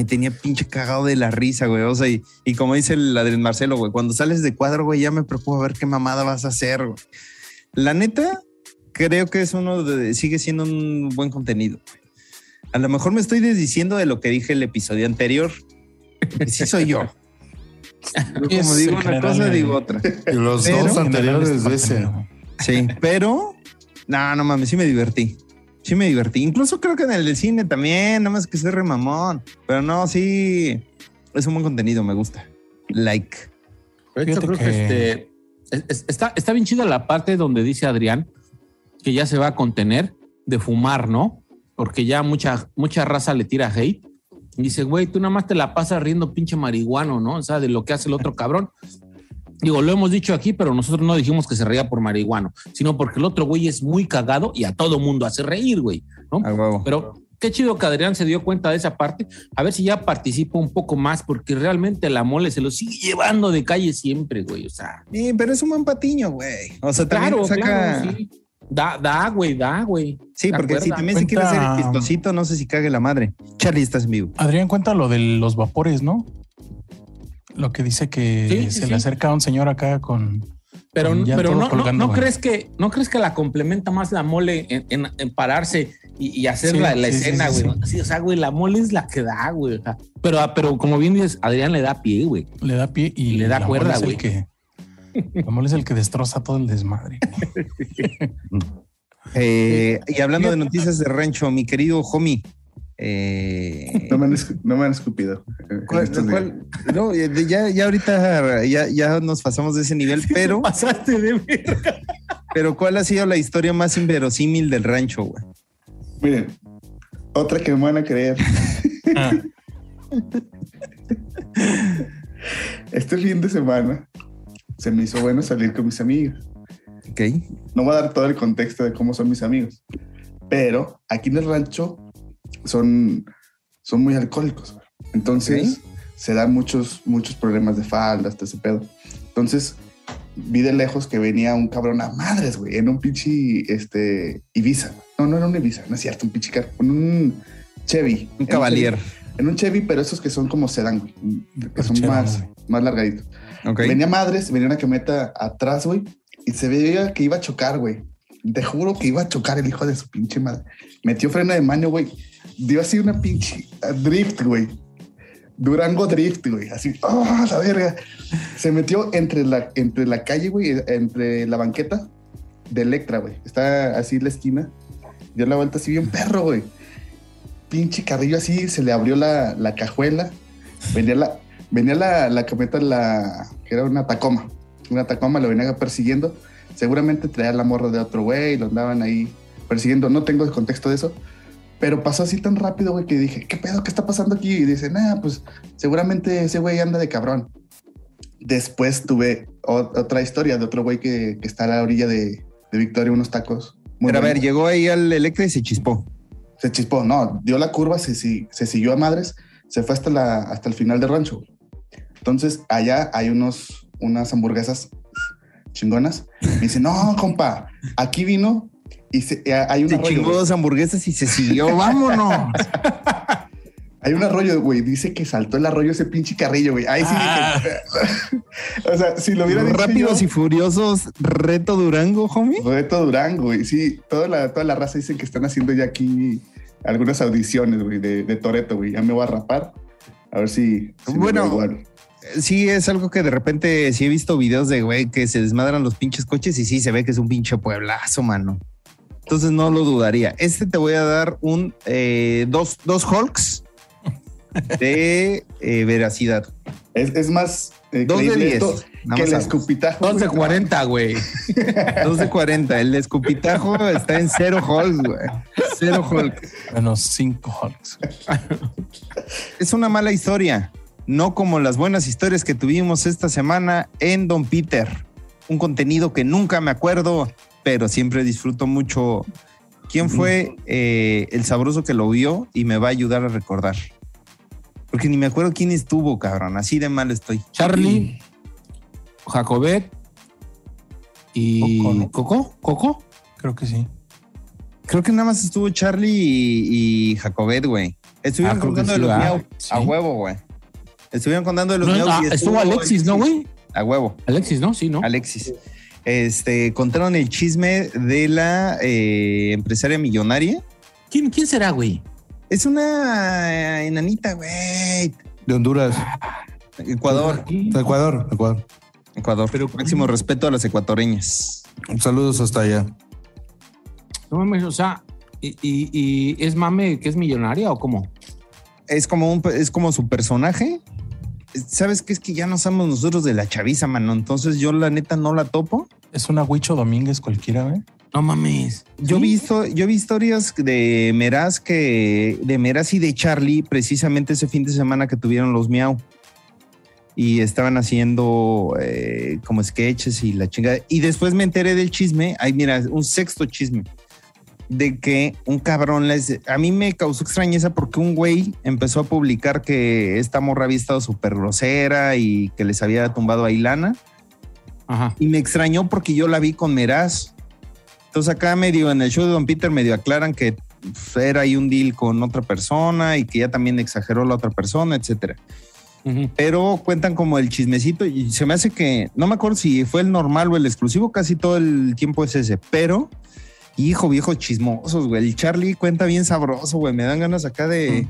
Me tenía pinche cagado de la risa, güey. O sea, y, y como dice el Adrián Marcelo, güey, cuando sales de cuadro, güey, ya me preocupa ver qué mamada vas a hacer, güey. La neta, creo que es uno de, sigue siendo un buen contenido. güey. A lo mejor me estoy desdiciendo de lo que dije el episodio anterior. sí soy yo. Yo como digo una cosa, digo otra. Y los Pero- dos anteriores de ese. Sí, pero no, no mames, sí me divertí. Sí me divertí. Incluso creo que en el de cine también, nada más que ser remamón. Pero no, sí, es un buen contenido, me gusta. Like. Creo que, que- este, es- es- está, está bien chida la parte donde dice Adrián que ya se va a contener de fumar, ¿no? Porque ya mucha, mucha raza le tira hate. Y dice, güey, tú nada más te la pasas riendo pinche marihuano, ¿no? O sea, de lo que hace el otro cabrón. Digo, lo hemos dicho aquí, pero nosotros no dijimos que se reía por marihuano, sino porque el otro güey es muy cagado y a todo mundo hace reír, güey, ¿no? A huevo. Pero qué chido que Adrián se dio cuenta de esa parte. A ver si ya participa un poco más, porque realmente la mole se lo sigue llevando de calle siempre, güey. O sea, Sí, pero es un buen patiño, güey. O sea, también claro, saca. claro, sí. Da, da, güey, da, güey. Sí, ¿Te porque si también se quiere hacer el chistosito, no sé si cague la madre. Charlie, estás en vivo. Adrián cuenta lo de los vapores, ¿no? Lo que dice que Sí, se sí. le acerca a un señor acá con. Pero, pero no, no, colgando, no crees que no crees que la complementa más la mole en, en- en pararse y, y hacer Sí, la, la sí, sí, escena, sí, güey. Sí, o sea, güey, la mole es la que da, güey. o sea, pero, pero como bien dices, Adrián le da pie, güey. Le da pie y Le da la cuerda, mole es el güey. que. La mole es el que destroza todo el desmadre. Eh, y hablando de noticias de rancho, mi querido homie. Eh, No me han, no me han escupido. ¿cuál- no, ya, ya ahorita ya, ya nos pasamos de ese nivel, pero, Pasaste de verga. pero ¿cuál ha sido la historia más inverosímil del rancho, güey? Miren, otra que me van a creer. Ah, Este fin de semana se me hizo bueno salir con mis amigos. Ok. No voy a dar todo el contexto de cómo son mis amigos, pero aquí en el rancho son, son muy alcohólicos. Entonces se dan muchos, muchos problemas de faldas, todo ese pedo. Entonces vi de lejos que venía un cabrón a madres, güey, en un pinche este, Ibiza. No, no era un Ibiza, no es cierto, un pinche carro, en un Chevy. Un. Chevy- En un Chevy, pero esos que son como sedán, güey, que son más, más largaditos. Venía madres, venía una camioneta atrás, güey, y se veía que iba a chocar, güey. Te juro que iba a chocar el hijo de su pinche madre. Metió freno de mano, güey. Dio así una pinche drift, güey. Durango drift, güey. Así, ¡oh, la verga! Se metió entre la, entre la calle, güey, entre la banqueta de Electra, güey. Está así la esquina. Dio la vuelta así bien perro, güey. Pinche carrillo así, se le abrió la, la cajuela. Venía la, venía la, la camioneta, la, que era una Tacoma. Una Tacoma, lo venía persiguiendo. Seguramente traía la morra de otro güey, lo andaban ahí persiguiendo. No tengo el contexto de eso. Pero pasó así tan rápido, güey, que dije, ¿qué pedo? ¿Qué está pasando aquí? Y dice, nah, pues seguramente ese güey anda de cabrón. Después tuve otra historia de otro güey que, que está a la orilla de, de Victoria, unos tacos. muy Pero a ver, llegó ahí al Electra y se chispó. Se chispó, no, dio la curva, se, si- se siguió a madres, se fue hasta, la, hasta el final del rancho. Entonces, allá hay unos, unas hamburguesas chingonas. Me dice, no, compa, aquí vino y se- eh, hay un Se arroyo. chingó dos hamburguesas y se siguió. ¡Vámonos! Hay un arroyo, güey. Dice que saltó el arroyo ese pinche carrillo, güey. Ahí sí dije. o sea, si lo hubiera dicho Rápidos yo, y furiosos, reto Durango, homie. Reto Durango, güey. Sí, toda la, toda la raza dicen que están haciendo ya aquí algunas audiciones, güey, de, de Toreto, güey. Ya me voy a rapar. A ver si. si Bueno, sí es algo que de repente sí he visto videos de güey que se desmadran los pinches coches y sí se ve que es un pinche pueblazo, mano. Entonces no lo dudaría. Este te voy a dar un eh, dos, dos Hulks de eh, veracidad. Es, es más eh, Dos de creíble diez. esto Nada que más el escupitajo. Dos de güey. 40, güey. Dos de 40. El escupitajo está en cero Hulks, güey. Cero Hulks. Menos cinco Hulks. Es una mala historia. No como las buenas historias que tuvimos esta semana en Don Peter. Un contenido que nunca me acuerdo, pero siempre disfruto mucho. ¿Quién fue eh, el sabroso que lo vio y me va a ayudar a recordar? Porque ni me acuerdo quién estuvo, cabrón. Así de mal estoy. Charlie, Jacobet y Coco. Coco. Coco. Creo que sí. Creo que nada más estuvo Charlie y, y Jacobet, güey. Estuvieron Ah, contando sí, de los miau. Sí. A huevo, güey. Estuvieron contando de los No, miau. ah, estuvo Alexis, ¿no, güey? A huevo. Alexis, ¿no? Sí, ¿no? Alexis. Este, contaron el chisme de la eh, empresaria millonaria. ¿Quién, ¿Quién será, güey? Es una eh, enanita, güey. De Honduras. Ecuador. De Ecuador, Ecuador. Ecuador. Pero- máximo respeto a las ecuatorianas. Saludos hasta allá. No mames, o sea, y, y- y es mame que es millonaria o cómo? Es como un, es como su personaje. ¿Sabes qué? Es que ya no somos nosotros de la chaviza, mano. Entonces yo la neta no la topo. Es una Huicho Domínguez cualquiera, güey. No mames. Yo ¿Sí? vi, histo- yo vi historias de Meraz que de Meraz y de Charlie precisamente ese fin de semana que tuvieron los Miau y estaban haciendo eh, como sketches y la chingada. Y después me enteré del chisme. Ay, mira, un sexto chisme de que un cabrón les. A mí me causó extrañeza porque un güey empezó a publicar que esta morra había estado súper grosera y que les había tumbado a Ilana. Ajá. Y me extrañó porque yo la vi con Meraz. Entonces acá medio en el show de Don Peter medio aclaran que pues, era ahí un deal con otra persona y que ya también exageró la otra persona, etcétera. Ujú. Pero cuentan como el chismecito y se me hace que, no me acuerdo si fue el normal o el exclusivo, casi todo el tiempo es ese, pero hijo viejo chismosos, güey. El Charlie cuenta bien sabroso, güey. Me dan ganas acá de,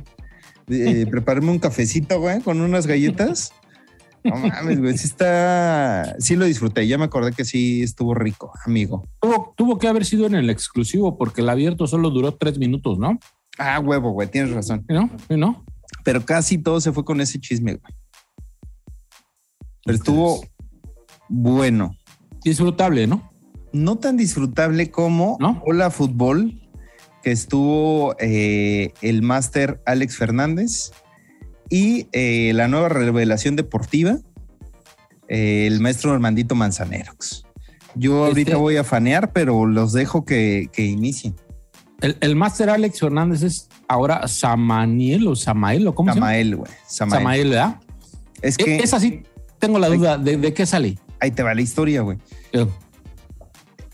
de prepararme un cafecito, güey, con unas galletas. No mames, güey, sí está, sí lo disfruté. Ya me acordé que sí estuvo rico, amigo. Tuvo, tuvo que haber sido en el exclusivo porque el abierto solo duró tres minutos, ¿no? Ah, huevo, güey, tienes razón. ¿Sí, ¿No? ¿Sí, ¿No? Pero casi todo se fue con ese chisme, güey. Pero estuvo bueno. Disfrutable, ¿no? No tan disfrutable como ¿No? Hola Fútbol, que estuvo eh, el máster Alex Fernández y eh, la nueva revelación deportiva, eh, el maestro Armandito Manzanerox. Yo ahorita Este- voy a fanear, pero los dejo que, que inicien. El, el máster Alex Fernández es ahora Samaniel o Samael o cómo Samael, güey. se llama? Samael. Samael, ¿verdad? Es que Es así, tengo la duda de, de qué sale. ahí te va la historia, güey.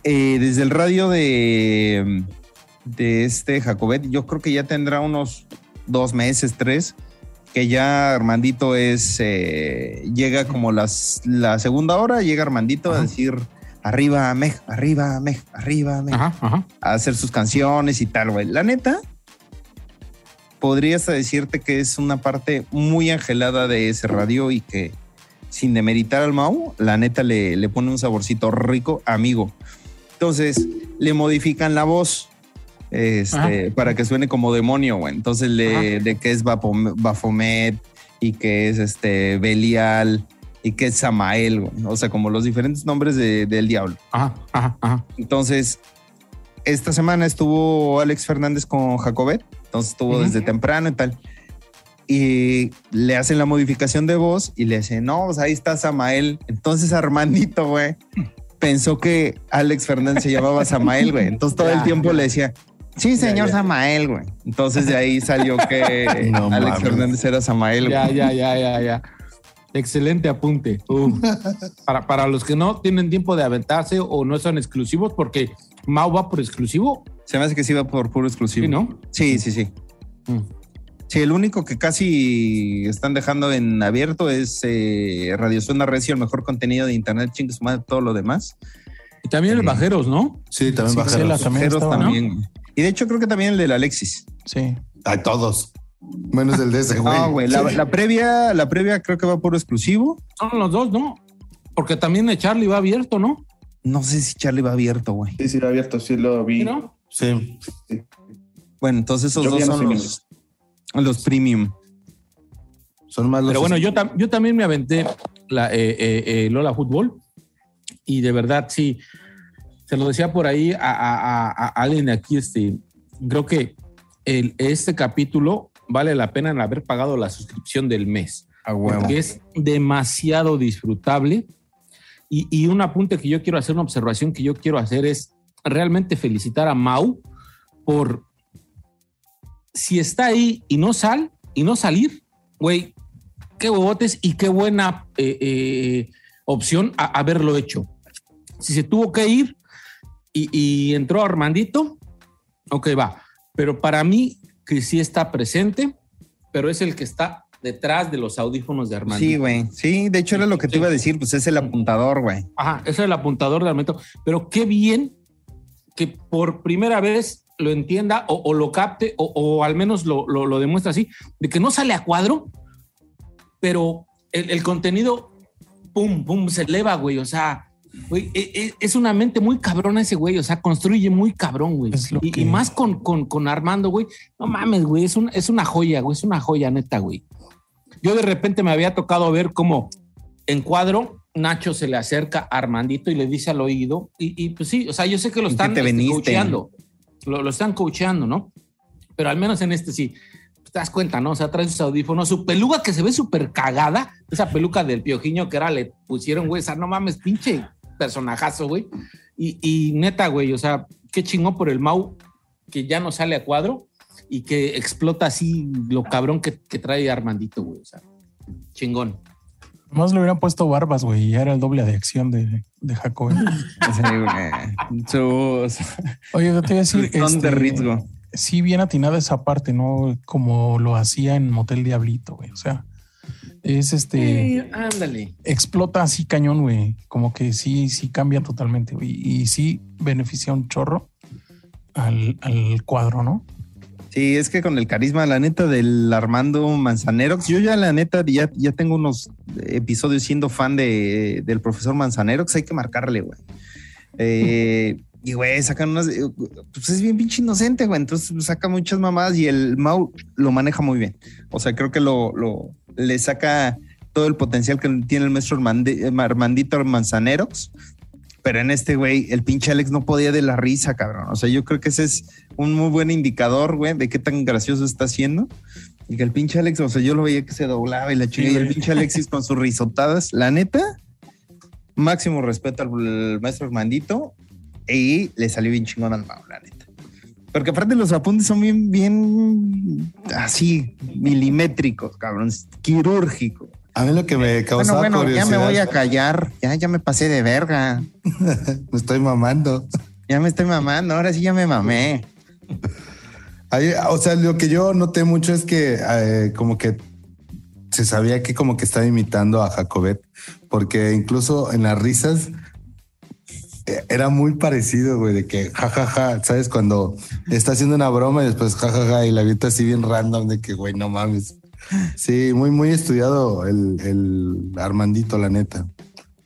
Eh, desde el radio de, de este Jacobet, yo creo que ya tendrá unos dos meses, tres, que ya Armandito es, eh, llega como las, la segunda hora, llega Armandito a decir, arriba, Mej, arriba, Mej, arriba, Mej, Ajá, ajá. a hacer sus canciones y tal, güey. La neta, podría hasta decirte que es una parte muy angelada de ese radio y que sin demeritar al Mau, la neta le, le pone un saborcito rico, amigo. Entonces, le modifican la voz este, para que suene como demonio, güey. Entonces, le, de que es Baphomet y que es este Belial y que es Samael, güey. O sea, como los diferentes nombres de- del diablo. Ajá, ajá, ajá. Entonces, esta semana estuvo Alex Fernández con Jacobet, entonces estuvo desde temprano y tal. Y le hacen la modificación de voz y le dicen, no, pues ahí está Samael. Entonces Armandito, güey, pensó que Alex Fernández se llamaba Samael, güey. Entonces todo el tiempo ya. le decía, sí, señor ya. Samael, güey. Entonces de ahí salió que No Alex mames. Fernández era Samael, Ya, güey. ya, ya, ya, ya. Excelente apunte. Para, para los que no tienen tiempo de aventarse o no son exclusivos, porque Mau va por exclusivo, Se me hace que sí iba por puro exclusivo. ¿sí, no? Sí, sí, sí. Mm. Sí, el único que casi están dejando en abierto es eh, Radio Zona Recio, el mejor contenido de internet, chingue su madre, todo lo demás. Y también el Sí. Bajeros, ¿no? Sí, también Sí, sí, la- También estaba. Y de hecho creo que también el del Alexis. Sí. A todos. Menos el de ese, güey. No, güey, la, la previa, la previa creo que va por exclusivo. Son los dos, ¿no? Porque también el Charlie va abierto, ¿no? No sé si Charlie va abierto, güey. Sí, sí, he abierto, sí lo vi. ¿Sí, no? Sí. Bueno, entonces esos Yo dos son los, los premium. Son más los. Pero bueno, yo, tam- yo también me aventé la eh, eh, eh, Lola Fútbol y de verdad sí, se lo decía por ahí a, a- a- a alguien aquí, este, creo que el, este capítulo vale la pena en haber pagado la suscripción del mes, porque es demasiado disfrutable. Y, y un apunte que yo quiero hacer, una observación que yo quiero hacer es realmente felicitar a Mau por si está ahí y no sal y no salir, güey, qué huevotes y qué buena eh, eh, opción a- haberlo hecho. Si se tuvo que ir y, y entró Armandito, ok, va. Pero para mí, que sí está presente, pero es el que está detrás de los audífonos de Armandito. Sí, güey. Sí, de hecho era lo que te iba a decir, pues es el apuntador, güey. Ajá, es el apuntador de Armandito. Pero qué bien que por primera vez lo entienda o, o lo capte o, o al menos lo, lo, lo demuestra así, de que no sale a cuadro, pero el, el contenido, pum, pum, se eleva, güey. O sea, güey, e- e- es una mente muy cabrona ese güey. O sea, construye muy cabrón, güey. Y, que- y más con, con, con Armando, güey. No mames, güey. Es, un, es una joya, güey. Es una joya, neta, güey. Yo de repente me había tocado ver cómo en cuadro Nacho se le acerca a Armandito y le dice al oído. Y, y, pues sí, o sea, yo sé que lo ¿En qué están te este, coacheando. Lo, lo están coacheando, ¿no? Pero al menos en este sí. Te das cuenta, ¿no? O sea, trae sus audífonos, su peluca que se ve súper cagada, esa peluca del piojiño que era, le pusieron, güey, o sea, no mames, pinche personajazo, güey. Y, y neta, güey, o sea, qué chingón por el Mau que ya no sale a cuadro y que explota así lo cabrón que trae Armandito, güey. O sea, chingón. Más le hubieran puesto barbas, güey, y era el doble de acción de, de Jacob. Sí, güey. Sus Oye, yo te iba a decir, son de este, riesgo. sí bien atinada esa parte, ¿no? Como lo hacía en Motel Diablito, güey. O sea, es este, Sí, ándale. explota así cañón, güey. Como que sí, sí cambia totalmente, güey. Y sí beneficia un chorro al, al cuadro, ¿no? Sí, es que con el carisma, la neta, del Armando Manzanero, yo ya la neta ya, ya tengo unos episodios siendo fan de, del profesor Manzanero, que hay que marcarle, güey. Eh, y güey, sacan unas, eh, pues es bien pinche inocente, güey. Entonces saca muchas mamadas y el Mau lo maneja muy bien. O sea, creo que lo, lo le saca todo el potencial que tiene el maestro Armandi- Armandito Manzaneros. Pero en este, güey, el pinche Alex no podía de la risa, cabrón. O sea, yo creo que ese es un muy buen indicador, güey, de qué tan gracioso está haciendo. Y que el pinche Alex, o sea, yo lo veía que se doblaba y la chica, y el pinche Alexis con sus risotadas. La neta, máximo respeto al maestro Armandito y le salió bien chingón al Mau, la neta. Porque aparte los apuntes son bien, bien así, milimétricos, cabrón, quirúrgicos. A mí lo que me Bueno, causaba bueno, ya curiosidad. me voy a callar. Ya, ya me pasé de verga. Me estoy mamando. Ya me estoy mamando. Ahora sí ya me mamé. Ahí, o sea, lo que yo noté mucho es que eh, como que se sabía que como que estaba imitando a Jacobet, porque incluso en las risas eh, era muy parecido, güey, de que jajaja, ¿sabes? Cuando está haciendo una broma y después jajaja y la avienta así bien random de que, güey, no mames. Sí, muy, muy estudiado el, el Armandito, la neta.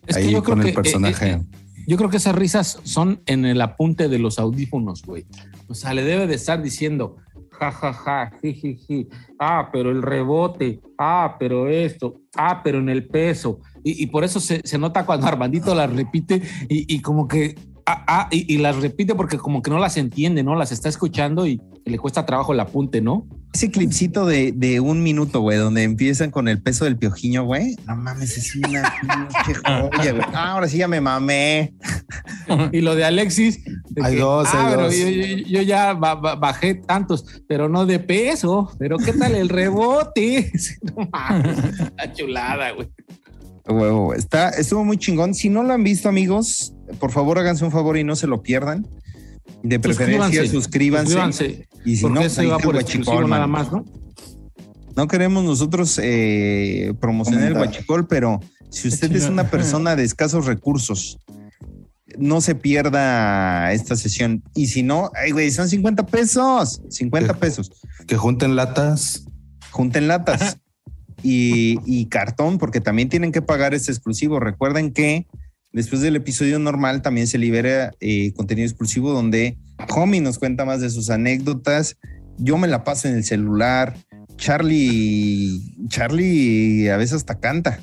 Es que Ahí creo con el que, eh, personaje. eh, yo creo que esas risas son en el apunte de los audífonos, güey. O sea, le debe de estar diciendo, ja, ja, ja, ji, ji, ji. Ah, pero el rebote. Ah, pero esto. Ah, pero en el peso. Y, y por eso se, se nota cuando Armandito las repite y, y como que. Ah, ah, y, y las repite porque como que no las entiende, ¿no? Las está escuchando y, le cuesta trabajo el apunte, ¿no? Ese clipcito de, de un minuto, güey, donde empiezan con el peso del piojiño, güey. No mames, es una pinche joya, güey. Ah, ahora sí ya me mamé. Y lo de Alexis. de Hay dos, hay ah, pero dos". Yo, yo- yo ya ba- ba- bajé tantos, pero no de peso. Pero ¿qué tal el rebote? No mames, la chulada, güey. Huevo. Está, estuvo muy chingón. Si no lo han visto, amigos, por favor háganse un favor y no se lo pierdan. De preferencia, suscríbanse. Suscríbanse. Y si no, ahí va por Guachicol, nada más, ¿no? No queremos nosotros eh, promocionar el guachicol, pero si usted es una persona de escasos recursos, no se pierda esta sesión. Y si no, ay, güey, son 50 pesos. 50 Sí. pesos. Que junten latas. junten latas y, y cartón, porque también tienen que pagar este exclusivo. Recuerden que después del episodio normal también se libera eh, contenido exclusivo donde Homie nos cuenta más de sus anécdotas. Yo me la paso en el celular. Charlie, Charlie a veces hasta canta.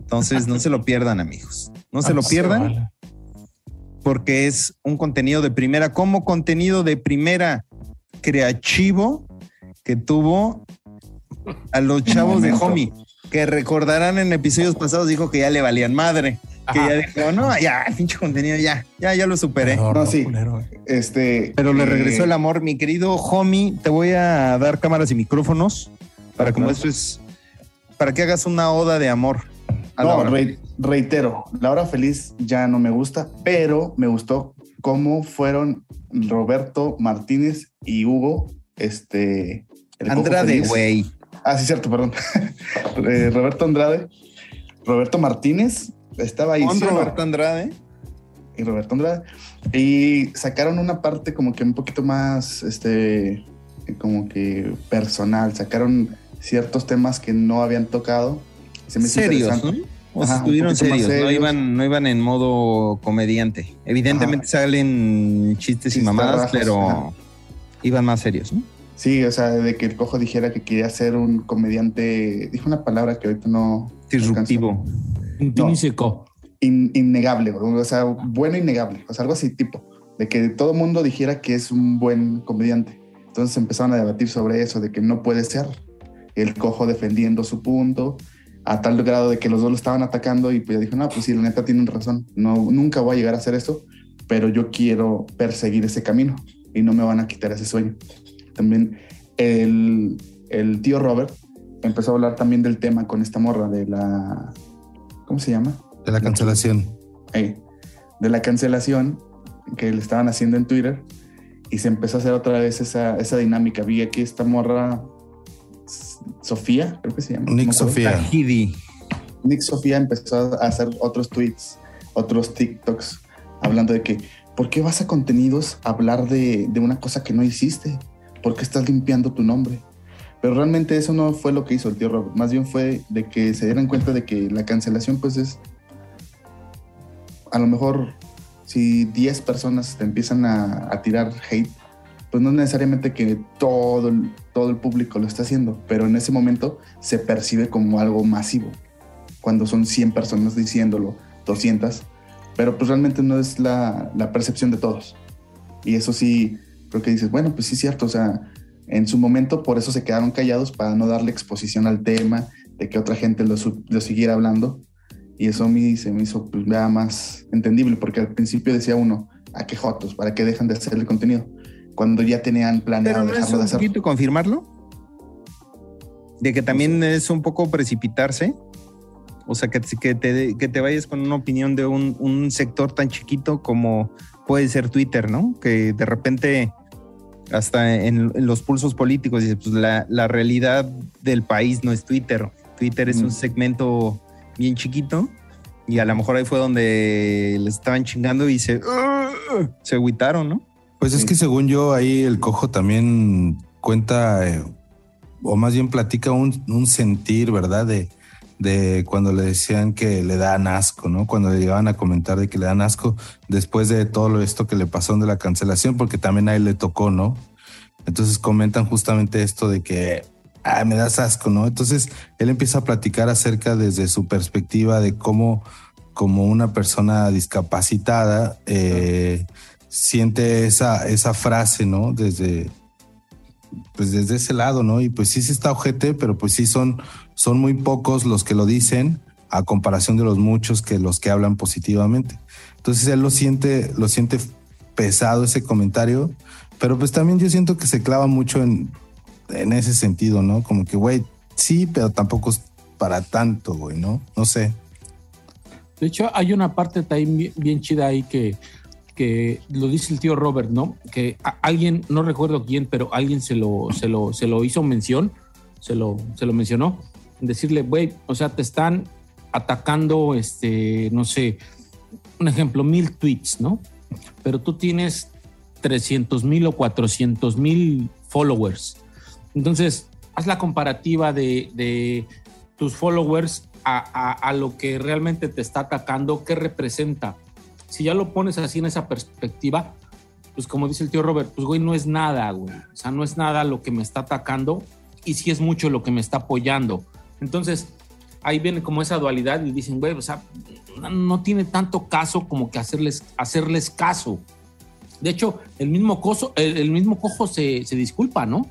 Entonces no se lo pierdan, amigos. No se lo pierdan porque es un contenido de primera, como contenido de primera creativo que tuvo a los chavos de Homie, que recordarán en episodios pasados, dijo que ya le valían madre. Que ya dijo, no, ya, pinche contenido, ya, ya, ya lo superé. No, sí. Este, Pero le eh, regresó el amor, mi querido homie. Te voy a dar cámaras y micrófonos para como esto es, para que hagas una oda de amor. a la No, hora. re- reitero, la hora feliz ya no me gusta, pero me gustó cómo fueron Roberto Martínez y Hugo, este... el Andrade, güey. Ah, sí, cierto, perdón. Eh, Roberto Andrade. Roberto Martínez estaba ahí. Con ¿sí no? Roberto Andrade. y Roberto Andrade. Y sacaron una parte como que un poquito más, este, como que personal. Sacaron ciertos temas que no habían tocado. Se me Serios, ¿no? O Ajá, estuvieron más serios, no serios. iban, no iban en modo comediante. Evidentemente salen chistes y mamadas, pero ajá. iban más serios, ¿no? Sí, o sea, de que el cojo dijera que quería ser un comediante. Dijo una palabra que ahorita no. Disruptivo. Intrínseco. in- innegable, o sea, bueno innegable, o sea, algo así tipo, de que todo el mundo dijera que es un buen comediante. Entonces empezaron a debatir sobre eso, de que no puede ser. El cojo defendiendo su punto, a tal grado de que los dos lo estaban atacando y pues dijo, no, pues sí, la neta tienen razón, no, nunca voy a llegar a hacer esto, pero yo quiero perseguir ese camino y no me van a quitar ese sueño. También el, el tío Robert empezó a hablar también del tema con esta morra de la... ¿Cómo se llama? De la cancelación. eh, de la cancelación que le estaban haciendo en Twitter y se empezó a hacer otra vez esa, esa dinámica. Vi aquí esta morra, Sofía, creo que se llama. Nick. Sofía. Nick Sofía empezó a hacer otros tweets, otros TikToks, hablando de que, ¿por qué vas a contenidos a hablar de, de una cosa que no hiciste? ¿Por qué estás limpiando tu nombre? Pero realmente eso no fue lo que hizo el tío Robert, más bien fue de que se dieran cuenta de que la cancelación pues es, a lo mejor si 10 personas te empiezan a, a tirar hate, pues no es necesariamente que todo el, todo el público lo está haciendo, pero en ese momento se percibe como algo masivo cuando son 100 personas diciéndolo, 200, pero pues realmente no es la, la percepción de todos. Y eso sí, creo que dices, bueno, pues sí es cierto, o sea, en su momento por eso se quedaron callados para no darle exposición al tema, de que otra gente lo, lo siguiera hablando. Y eso a mí se me hizo pues, ya más entendible, porque al principio decía uno, ¿a qué jotos? ¿Para qué dejan de hacer el contenido? Cuando ya tenían planeado Pero no es dejarlo de un hacer. poquito confirmarlo. De que también es un poco precipitarse. O sea, que, que, te, que te vayas con una opinión de un, un sector tan chiquito como puede ser Twitter, ¿no? Que de repente, hasta en, en los pulsos políticos, dices, pues la, la realidad del país no es Twitter. Twitter es Mm. un segmento bien chiquito y a lo mejor ahí fue donde le estaban chingando y se, se agüitaron, ¿no? Pues es que según yo, ahí el cojo también cuenta, eh, o más bien platica un, un sentir, ¿verdad? De, de cuando le decían que le dan asco, ¿no? Cuando le llegaban a comentar de que le dan asco después de todo esto que le pasó de la cancelación, porque también a él le tocó, ¿no? Entonces comentan justamente esto de que, ah, me das asco, ¿no? Entonces él empieza a platicar acerca desde su perspectiva de cómo, como una persona discapacitada, eh, siente esa, esa frase, ¿no? Desde, pues desde ese lado, ¿no? Y pues sí, sí está ojete, pero pues sí son, son muy pocos los que lo dicen a comparación de los muchos que los que hablan positivamente. Entonces él lo siente, lo siente pesado ese comentario, pero pues también yo siento que se clava mucho en, en ese sentido, ¿no? Como que, güey, sí, pero tampoco es para tanto, güey, ¿no? No sé. De hecho, hay una parte también bien chida ahí que, lo dice el tío Robert, ¿no? Que alguien, no recuerdo quién, pero alguien se lo, se lo, se lo hizo mención, se lo, se lo mencionó, decirle, güey, o sea, te están atacando, este, no sé, un ejemplo, mil tweets, ¿no? Pero tú tienes 300 mil o 400 mil followers. Entonces, haz la comparativa de, de tus followers a- a lo que realmente te está atacando, qué representa. Si ya lo pones así en esa perspectiva, pues como dice el tío Robert, pues güey, no es nada, güey. O sea, no es nada lo que me está atacando y sí es mucho lo que me está apoyando. Entonces, ahí viene como esa dualidad y dicen, güey, o sea, no, tiene tanto caso como que hacerles, hacerles caso. De hecho, el mismo, coso, el, el mismo cojo se, se disculpa, ¿no?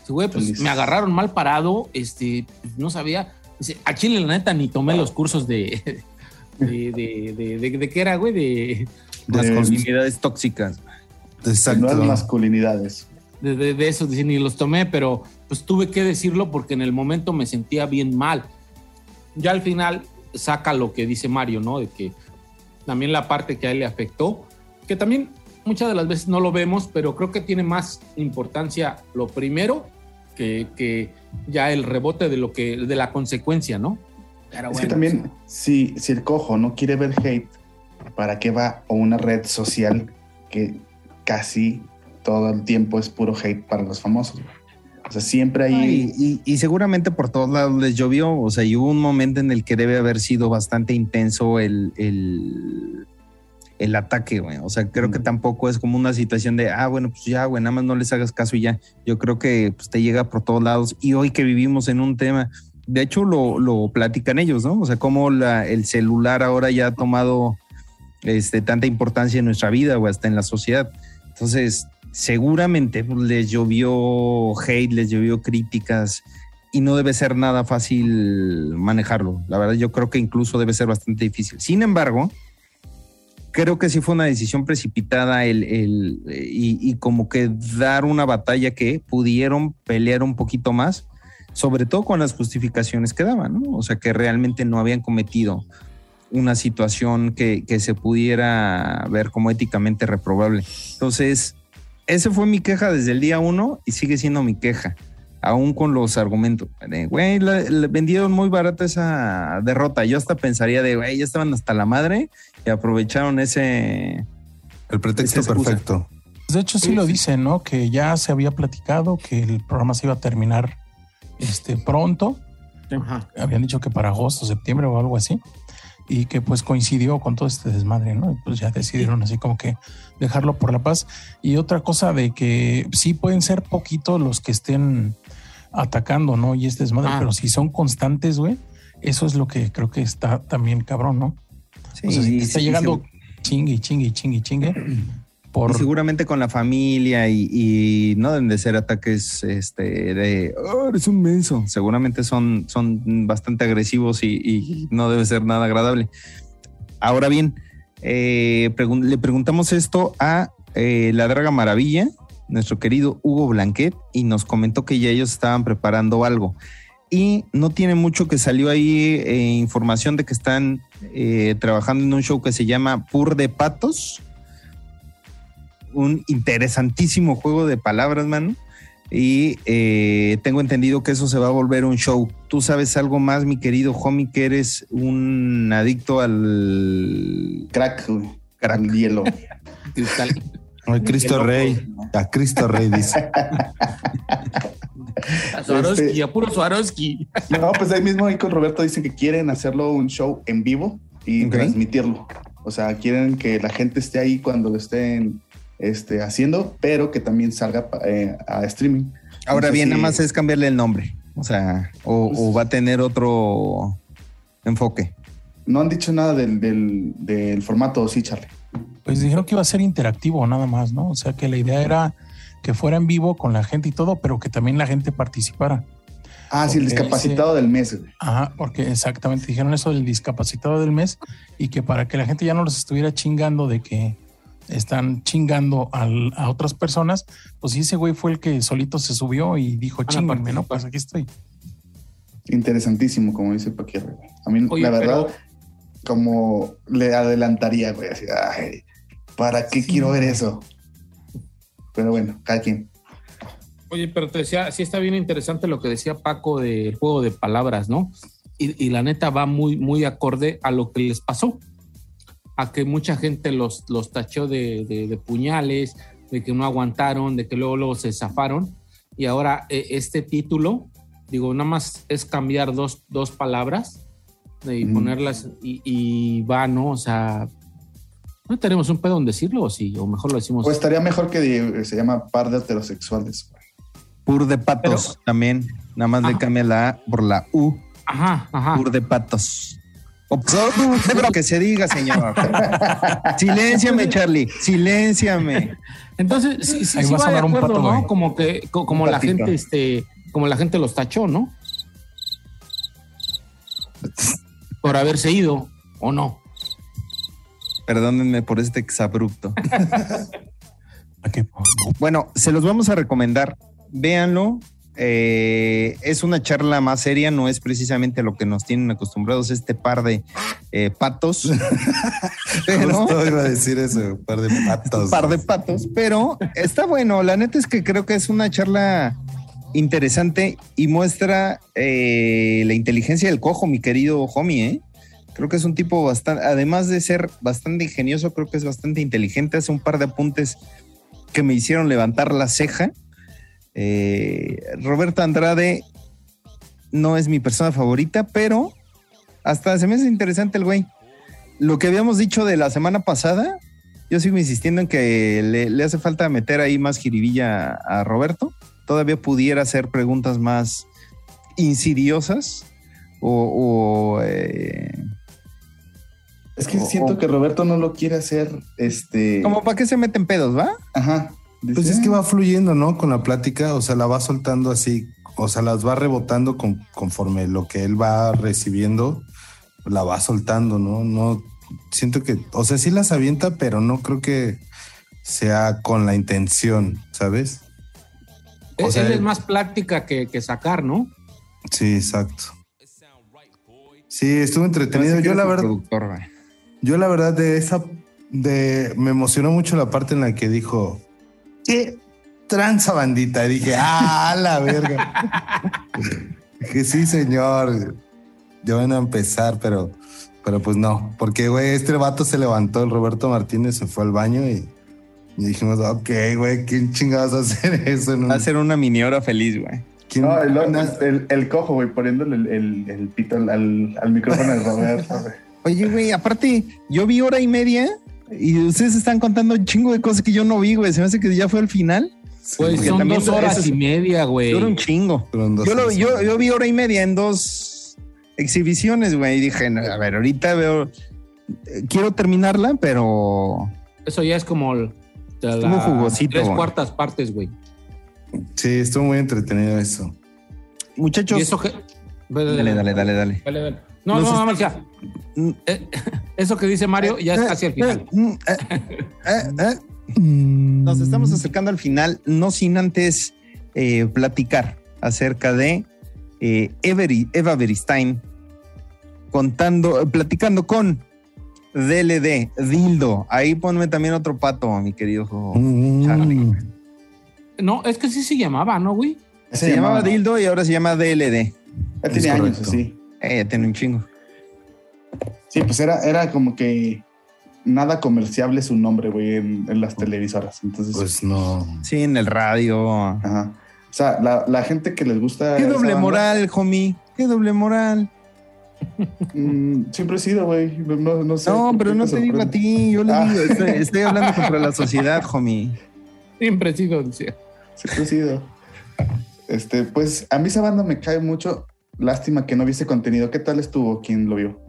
Dice, güey, pues Feliz. me agarraron mal parado, este, no sabía. Dice, a Chile, la neta, ni tomé los cursos de. De, de, de, de- de qué era, güey, de, Masculinidades tóxicas. Exacto. Nuevas masculinidades. de, de, de eso, ni los tomé, pero pues tuve que decirlo porque en el momento me sentía bien mal. Ya al final saca lo que dice Mario, ¿no? De que también la parte que a él le afectó, que también muchas de las veces no lo vemos, pero creo que tiene más importancia lo primero que, que ya el rebote de lo que, de la consecuencia, ¿no? Pero Es que bueno, también, si, si el cojo no quiere ver hate, ¿para qué va a una red social que casi todo el tiempo es puro hate para los famosos? O sea, siempre hay... Ay, y, y seguramente por todos lados les llovió, o sea, y hubo un momento en el que debe haber sido bastante intenso el, el, el ataque, güey. O sea, creo que Ujú. tampoco es como una situación de, ah, bueno, pues ya, güey, nada más no les hagas caso y ya. Yo creo que pues, te llega por todos lados. Y hoy que vivimos en un tema, de hecho lo, lo platican ellos, ¿no? O sea, cómo el celular ahora ya ha tomado este, tanta importancia en nuestra vida o hasta en la sociedad. Entonces, seguramente pues, les llovió hate, les llovió críticas y no debe ser nada fácil manejarlo. La verdad, yo creo que incluso debe ser bastante difícil. Sin embargo, creo que sí fue una decisión precipitada el, el- y, y como que dar una batalla que pudieron pelear un poquito más, sobre todo con las justificaciones que daban, ¿no? O sea, que realmente no habían cometido una situación que, que se pudiera ver como éticamente reprobable. Entonces, esa fue mi queja desde el día uno y sigue siendo mi queja, aún con los argumentos. De, Güey, la- vendieron muy barata esa derrota. Yo hasta pensaría de, güey, ya estaban hasta la madre y aprovecharon ese... El pretexto perfecto. De hecho, sí, Sí, lo dicen, ¿no? Que ya se había platicado que el programa se iba a terminar este, pronto. Ajá. Habían dicho que para agosto, septiembre o algo así. Y que pues coincidió con todo este desmadre, ¿no? Y pues ya decidieron así como que dejarlo por la paz. Y otra cosa de que sí pueden ser poquitos los que estén atacando, ¿no? Y este desmadre, Ah. pero si son constantes, güey, eso es lo que creo que está también cabrón, ¿no? o sea, si te está sí, llegando sí, chingue, chingue, chingue, chingue. Por, Y seguramente con la familia y, y no deben de ser ataques este, de "Oh, eres un menso. Seguramente son, son bastante agresivos y, y no debe ser nada agradable. Ahora bien, eh, pregun- le preguntamos esto a eh, la Draga Maravilla, nuestro querido Hugo Blanquet, y nos comentó que ya ellos estaban preparando algo. Y no tiene mucho que salió ahí eh, información de que están eh, trabajando en un show que se llama Pur de Patos un interesantísimo juego de palabras, mano. Y eh, tengo entendido que eso se va a volver un show. ¿Tú sabes algo más, mi querido homie, que eres un adicto al Crack. Crack. Al hielo. Cristal. Ay, Cristo Rey. ¿no? A Cristo Rey dice. A Swarovski, Este- a puro Swarovski. No, pues ahí mismo ahí con Roberto dicen que quieren hacerlo un show en vivo y transmitirlo. O sea, quieren que la gente esté ahí cuando lo estén este, haciendo, pero que también salga eh, a streaming. Ahora bien, nada más es cambiarle el nombre. O sea, o, o va a tener otro enfoque. No han dicho nada del, del, del formato, sí, Charlie. Pues dijeron que iba a ser interactivo nada más, ¿no? O sea que la idea era que fuera en vivo con la gente y todo, pero que también la gente participara. Ah, sí, el discapacitado del mes. güey. Ajá, porque exactamente dijeron eso del discapacitado del mes y que para que la gente ya no los estuviera chingando de que están chingando al- a otras personas, pues sí, ese güey fue el que solito se subió y dijo, a chinganme, ¿no? Pues aquí estoy. Interesantísimo, como dice Paquierre. güey. A mí, Oye, la verdad, pero- como le adelantaría, güey, así, ay, ¿para qué Sí. quiero ver eso? Pero bueno, cada quien. Oye, pero te decía, sí está bien interesante lo que decía Paco del juego de palabras, ¿no? Y, y la neta va muy, muy acorde a lo que les pasó. A que mucha gente los, los tachó de, de- de puñales, de que no aguantaron, de que luego, luego se zafaron. y ahora eh, este título, digo, nada más es cambiar dos, dos palabras y Ujú. ponerlas y, y va, ¿no? O sea, ¿no tenemos un pedo en decirlo o sí? O mejor lo decimos. Pues estaría mejor que di- se llama par de heterosexuales. Pur de patos también. Nada más le Ajá. cambia la A por la U. ajá, ajá. Pur de patos. Observe que se diga, señor. Silénciame, Charlie. Silénciame. Entonces, sí, sí, Ahí sí va a sonar un acuerdo, pato, ¿no? güey. Como que, co- como Un la patito. gente, este, como la gente los tachó, ¿no? Por haberse ido, ¿o no? Perdónenme por este exabrupto. Bueno, se los vamos a recomendar. Véanlo. Eh, es una charla más seria, no es precisamente lo que nos tienen acostumbrados este par de eh, patos. pero, Justo iba a decir eso, par de patos. par de patos, pero está bueno. La neta es que creo que es una charla interesante y muestra eh, la inteligencia del cojo, mi querido homie. Creo que es un tipo bastante, además de ser bastante ingenioso, creo que es bastante inteligente. Hace un par de apuntes que me hicieron levantar la ceja. Eh, Roberto Andrade no es mi persona favorita, pero hasta se me hace interesante el güey. Lo que habíamos dicho de la semana pasada, yo sigo insistiendo en que le, le hace falta meter ahí más jiribilla a Roberto. Todavía pudiera hacer preguntas más insidiosas o, o, eh, Es que O- siento que Roberto no lo quiere hacer, este... como para qué se meten pedos, ¿va? Ajá. Pues es que va fluyendo, ¿no? Con la plática, o sea, la va soltando así, o sea, las va rebotando con- conforme lo que él va recibiendo, la va soltando, ¿no? No, siento que, o sea, sí las avienta, pero no creo que sea con la intención, ¿sabes? O Él- sea, él es más plática que, que sacar, ¿no? Sí, exacto. Sí, estuvo entretenido. Yo la verdad, yo la verdad de esa, de, me emocionó mucho la parte en la que dijo, ¿qué tranza bandita? Y dije, ah, la verga. dije, sí, señor. Ya van a empezar, pero, pero pues no, porque güey, este vato se levantó, el Roberto Martínez se fue al baño y, y dijimos, ok, güey, ¿quién chingados va a hacer eso? en un- Va a ser una mini hora feliz, güey. ¿Quién- No, el, el, el cojo, güey, poniéndole el, el, el pito al, al, al micrófono de Roberto, güey. Oye, güey, aparte, yo vi hora y media y ustedes están contando un chingo de cosas que yo no vi, güey. Se me hace que ya fue al final. Pues porque son dos horas es- y media, güey. Dura un chingo. Yo, lo- horas. yo, yo vi hora y media en dos exhibiciones, güey. Y dije, no, a ver, ahorita veo. eh, Quiero terminarla, pero Eso ya es como el- de Estuvo las jugosito, tres güey. cuartas partes, güey. Sí, estuvo muy entretenido eso. muchachos. Y eso que... Dale, dale, dale, dale. Dale, dale. No, no, no, ya. Mm, Eh, Eso que dice Mario ya es casi al final. Mm, eh, eh, eh. Nos estamos acercando al final, no sin antes eh, platicar acerca de eh, Every- Eva Beristain contando, platicando con DLD, Dildo. Ahí ponme también otro pato, mi querido Mm. Charlie. No, es que sí se llamaba, ¿no, güey? Se, llamaba Dildo y ahora se llama DLD. Ya tiene años correcto. Eh, ya tiene un chingo. Sí, pues era, era como que nada comerciable su nombre, güey, en, en las televisoras. Entonces, Pues no. Sí, en el radio. ajá. O sea, la, la gente que les gusta. Qué doble banda, moral, homie. Qué doble moral. mm, siempre he sido, güey. No, sé. No, pero no te te digo a ti. Yo le Ah. digo, estoy, estoy hablando contra la sociedad, homie. Siempre he sido, decía. Siempre he sido. Este, pues a mí esa banda me cae mucho. Lástima que no viste contenido. ¿Qué tal estuvo? ¿Quién lo vio?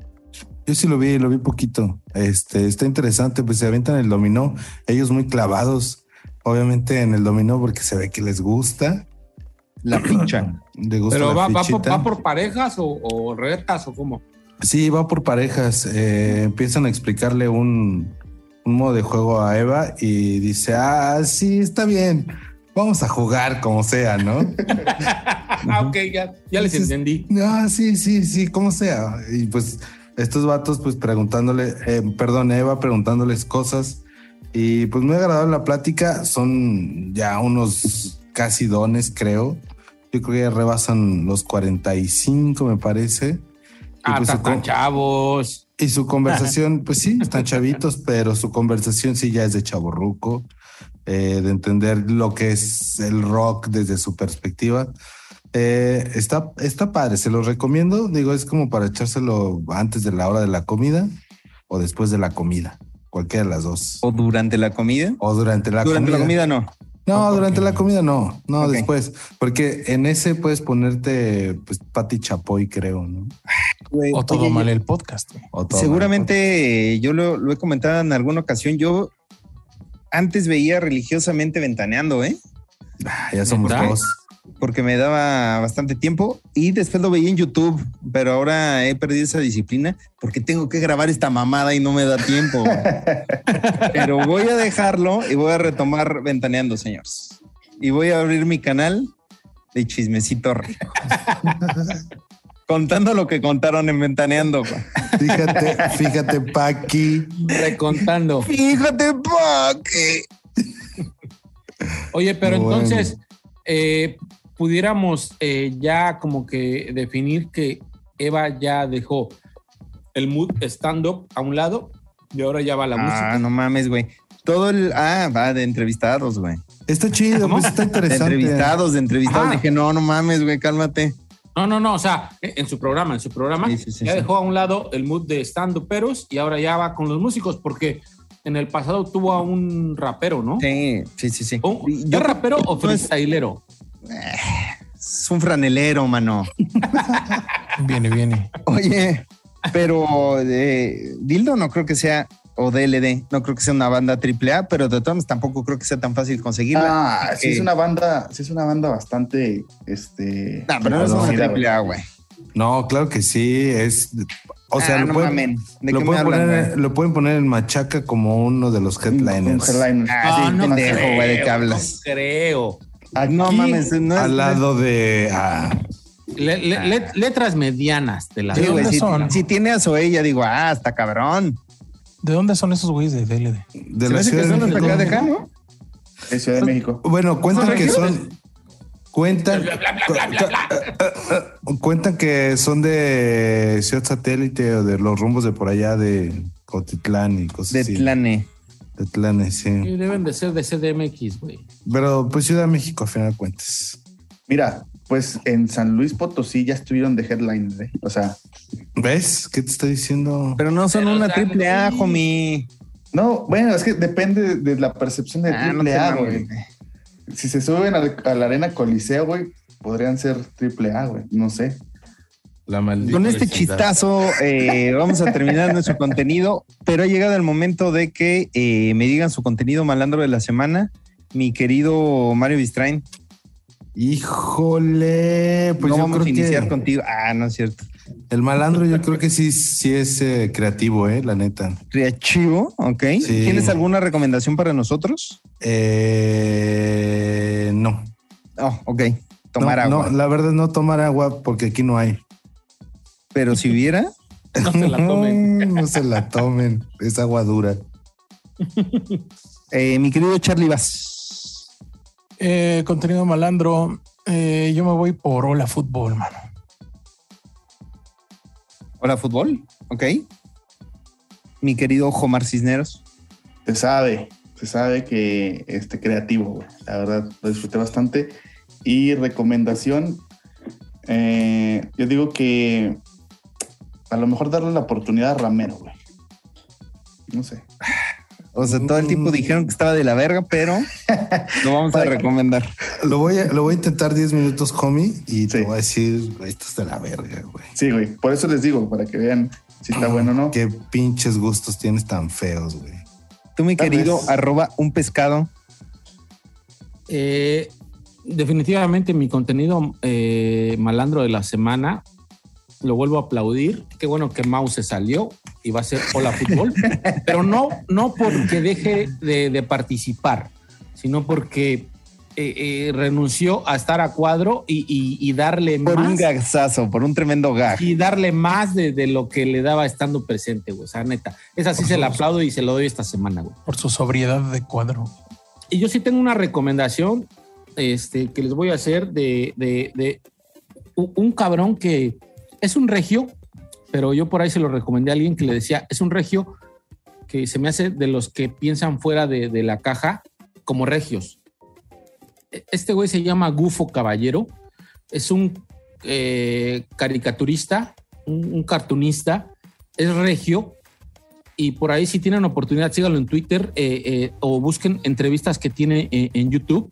Yo sí lo vi, lo vi poquito. Este está interesante, pues se aventan el dominó, ellos muy clavados, obviamente en el dominó porque se ve que les gusta. La gusta Pero la va, va, por, fichita. va por parejas o, o retas o cómo. Sí, va por parejas. eh, empiezan a explicarle un, un modo de juego a Eva y dice, ah, sí, está bien. Vamos a jugar como sea, ¿no? ah, ok, ya, ya les Entonces- entendí. Ah, sí, sí, sí, como sea. Y pues estos vatos, pues preguntándole, eh, perdón, Eva preguntándoles cosas. Y pues muy agradable la plática. Son ya unos casi dones, creo. Yo creo que ya rebasan los 45, me parece. Y, Ah, pues, están chavos. y su conversación, pues sí, están chavitos, pero su conversación sí ya es de chaborruco. Eh, de entender lo que es el rock desde su perspectiva. Eh, está, está padre, se lo recomiendo. Digo, es como para echárselo antes de la hora de la comida o después de la comida, cualquiera de las dos. ¿O durante la comida? O durante la durante comida. la comida no. No, durante la comida no, no, Ok. después, porque en ese puedes ponerte, pues, Pati Chapoy, creo, ¿no? O todo oye, mal el podcast. O todo Seguramente eh, yo lo, lo he comentado en alguna ocasión. Yo antes veía religiosamente ventaneando, ¿eh? Ah, ya somos dos. Porque me daba bastante tiempo y después lo veía en YouTube, pero ahora he perdido esa disciplina porque tengo que grabar esta mamada y no me da tiempo. pero voy a dejarlo y voy a retomar ventaneando, señores. Y voy a abrir mi canal de chismecito rico. Contando lo que contaron en Ventaneando. Fíjate, fíjate, Paqui. Recontando. Fíjate, pa, que Oye, pero Bueno. entonces eh, pudiéramos eh, ya como que definir que Eva ya dejó el mood stand-up a un lado y ahora ya va la Ah, música. no mames, güey. Todo el. Ah, va de entrevistados, güey. Está chido, ¿Cómo? pues está De interesante. entrevistados, de entrevistados. Ajá. Dije, no, no mames, güey, cálmate. No, no, no, o sea, en su programa, en su programa, Sí, sí, sí, ya sí. dejó a un lado el mood de stand peros y ahora ya va con los músicos porque en el pasado tuvo a un rapero, ¿no? Sí, sí, sí, sí. Un- yo ¿Es rapero o freestylero? Es un franelero, mano. Viene, viene. Oye, pero eh, Dildo no creo que sea, o DLD, no creo que sea una banda AAA, pero de todas maneras tampoco creo que sea tan fácil conseguirla. Ah, sí Eh, es una banda, sí es una banda bastante, este. No, pero no es una. AAA, güey. No, claro que sí, es. O sea, Ah, lo, no pueden, mamen. ¿De lo, pueden hablan, poner, güey? lo pueden poner en Machaca como uno de los Un headliners. headliner. Ah, sí, pendejo, güey, ¿de qué hablas? No creo. Aquí- No mames, no es. Al lado de. ah, Le- le- let- letras medianas de la Sí, ¿De güey, dónde si, si tiene a Zoe, ya digo, ah, está cabrón. ¿De dónde son esos güeyes de DLD? de la Ciudad de México. acá de acá, ¿no? Ciudad de México. Bueno, cuentan ¿Son que son. Cuentan, cu- cuentan que son de Ciudad Satélite o de los rumbos de por allá de Cotitlán y cosas De así. Tlane. De Tlane, sí. Sí, deben de ser de CDMX, güey. Pero pues Ciudad de México, a final de cuentas. Mira, pues en San Luis Potosí ya estuvieron de headliner, ¿eh? O sea, ¿Ves? ¿Qué te está diciendo? Pero no son Pero, una triple A, homie. no, bueno, es que depende de la percepción de Ah, triple A, güey. Si se suben a, la arena Coliseo, güey, podrían ser triple A, güey. No sé. La maldita. Con este vecindad. chistazo eh, vamos a terminar nuestro contenido, pero ha llegado el momento de que eh, me digan su contenido malandro de la semana. Mi querido Mario Bistrain, Híjole, pues no yo vamos creo a iniciar que contigo. Ah, no es cierto. el malandro yo creo que sí, sí es eh, creativo, eh, la neta. Creativo, ok. Sí. ¿Tienes alguna recomendación para nosotros? Eh, no. Oh, ok. Tomar No, agua. no, la verdad no tomar agua porque aquí no hay. Pero si hubiera, No se la tomen. no se la tomen, es agua dura. eh, mi querido Charlie Bass. Eh, contenido malandro. eh, yo me voy por Hola Fútbol, mano. Hola, fútbol. Ok. Mi querido Jomar Cisneros. Se sabe, se sabe que este creativo, güey. La verdad, lo disfruté bastante. Y recomendación, eh, yo digo que a lo mejor darle la oportunidad a Ramero, güey. No sé. O sea, todo el tiempo Mm. dijeron que estaba de la verga, pero lo vamos a recomendar. Lo voy a, lo voy a intentar 10 minutos, homie, y te voy a decir, "Güey, esto es de la verga, güey. Sí, güey. Por eso les digo, para que vean si está bueno o no. Qué pinches gustos tienes tan feos, güey. Tú, mi Tal querido, vez. arroba un pescado. Eh, definitivamente mi contenido eh, malandro de la semana lo vuelvo a aplaudir. Qué bueno que Mau se salió y va a ser Hola Fútbol, pero no, no porque deje de, de participar, sino porque eh, eh, renunció a estar a cuadro y, y- y darle Por más un gagazo, por un tremendo gag. y darle más de, de lo que le daba estando presente, güey. O sea, neta, esa sí se la aplaudo y se lo doy esta semana, güey. Por su sobriedad de cuadro. Y yo sí tengo una recomendación este, que les voy a hacer de, de- un cabrón que es un regio, pero yo por ahí se lo recomendé a alguien que le decía, es un regio que se me hace de los que piensan fuera de, la caja, como regios. Este güey se llama Gufo Caballero, es un eh, caricaturista, un, un cartunista, es regio, y por ahí si tienen oportunidad, síganlo en Twitter eh, eh, o busquen entrevistas que tiene en YouTube.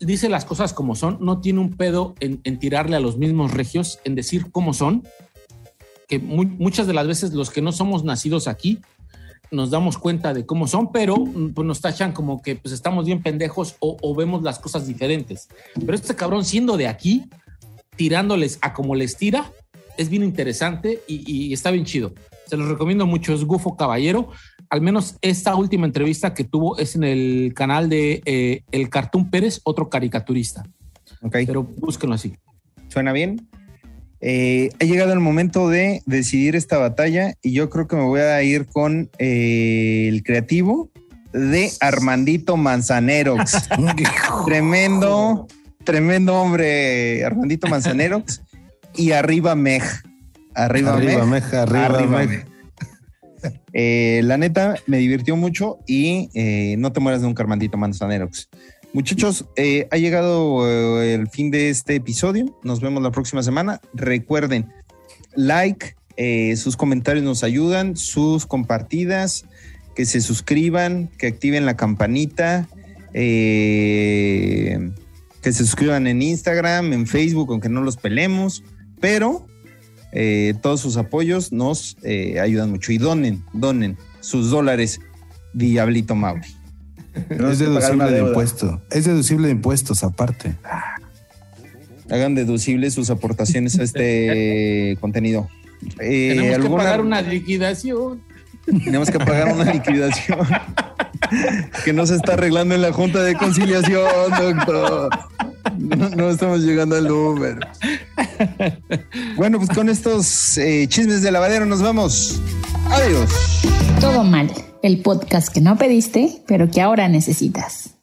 Dice las cosas como son, no tiene un pedo en, tirarle a los mismos regios, en decir cómo son, que mu- muchas de las veces los que no somos nacidos aquí nos damos cuenta de cómo son, pero mm, pues, nos tachan como que pues, estamos bien pendejos o, o vemos las cosas diferentes. Pero este cabrón siendo de aquí, tirándoles a como les tira, es bien interesante y, y está bien chido. Se los recomiendo mucho, es Gufo Caballero. Al menos esta última entrevista que tuvo es en el canal de eh, El Cartoon Pérez, otro caricaturista. Ok, Pero búsquenlo así. suena bien. Eh, ha llegado el momento de decidir esta batalla y yo creo que me voy a ir con eh, el creativo de Armandito Manzanerox. tremendo, tremendo hombre, Armandito Manzanerox. Y arriba Meg. Arriba, Arriba, Meg. Meja, arriba, Arriba, Meg. Meg. Eh, la neta, me divirtió mucho y eh, no te mueras nunca, Armandito Manzanerox. Muchachos, eh, ha llegado el fin de este episodio. Nos vemos la próxima semana. Recuerden, like, sus comentarios nos ayudan, sus compartidas, que se suscriban, que activen la campanita, que se suscriban en Instagram, en Facebook, aunque no los pelemos, pero eh, todos sus apoyos nos eh, ayudan mucho. Y donen, donen sus dólares, Diablito Mauri. Es deducible de deuda. impuesto. Es deducible de impuestos aparte. Hagan deducibles sus aportaciones a este contenido. Eh, Tenemos que ¿alguna- pagar una liquidación. Tenemos que pagar una liquidación que no se está arreglando en la Junta de Conciliación, doctor. No, estamos llegando al número. Bueno, pues con estos eh, chismes de lavadero nos vamos. Adiós. Todo mal, el podcast que no pediste, pero que ahora necesitas.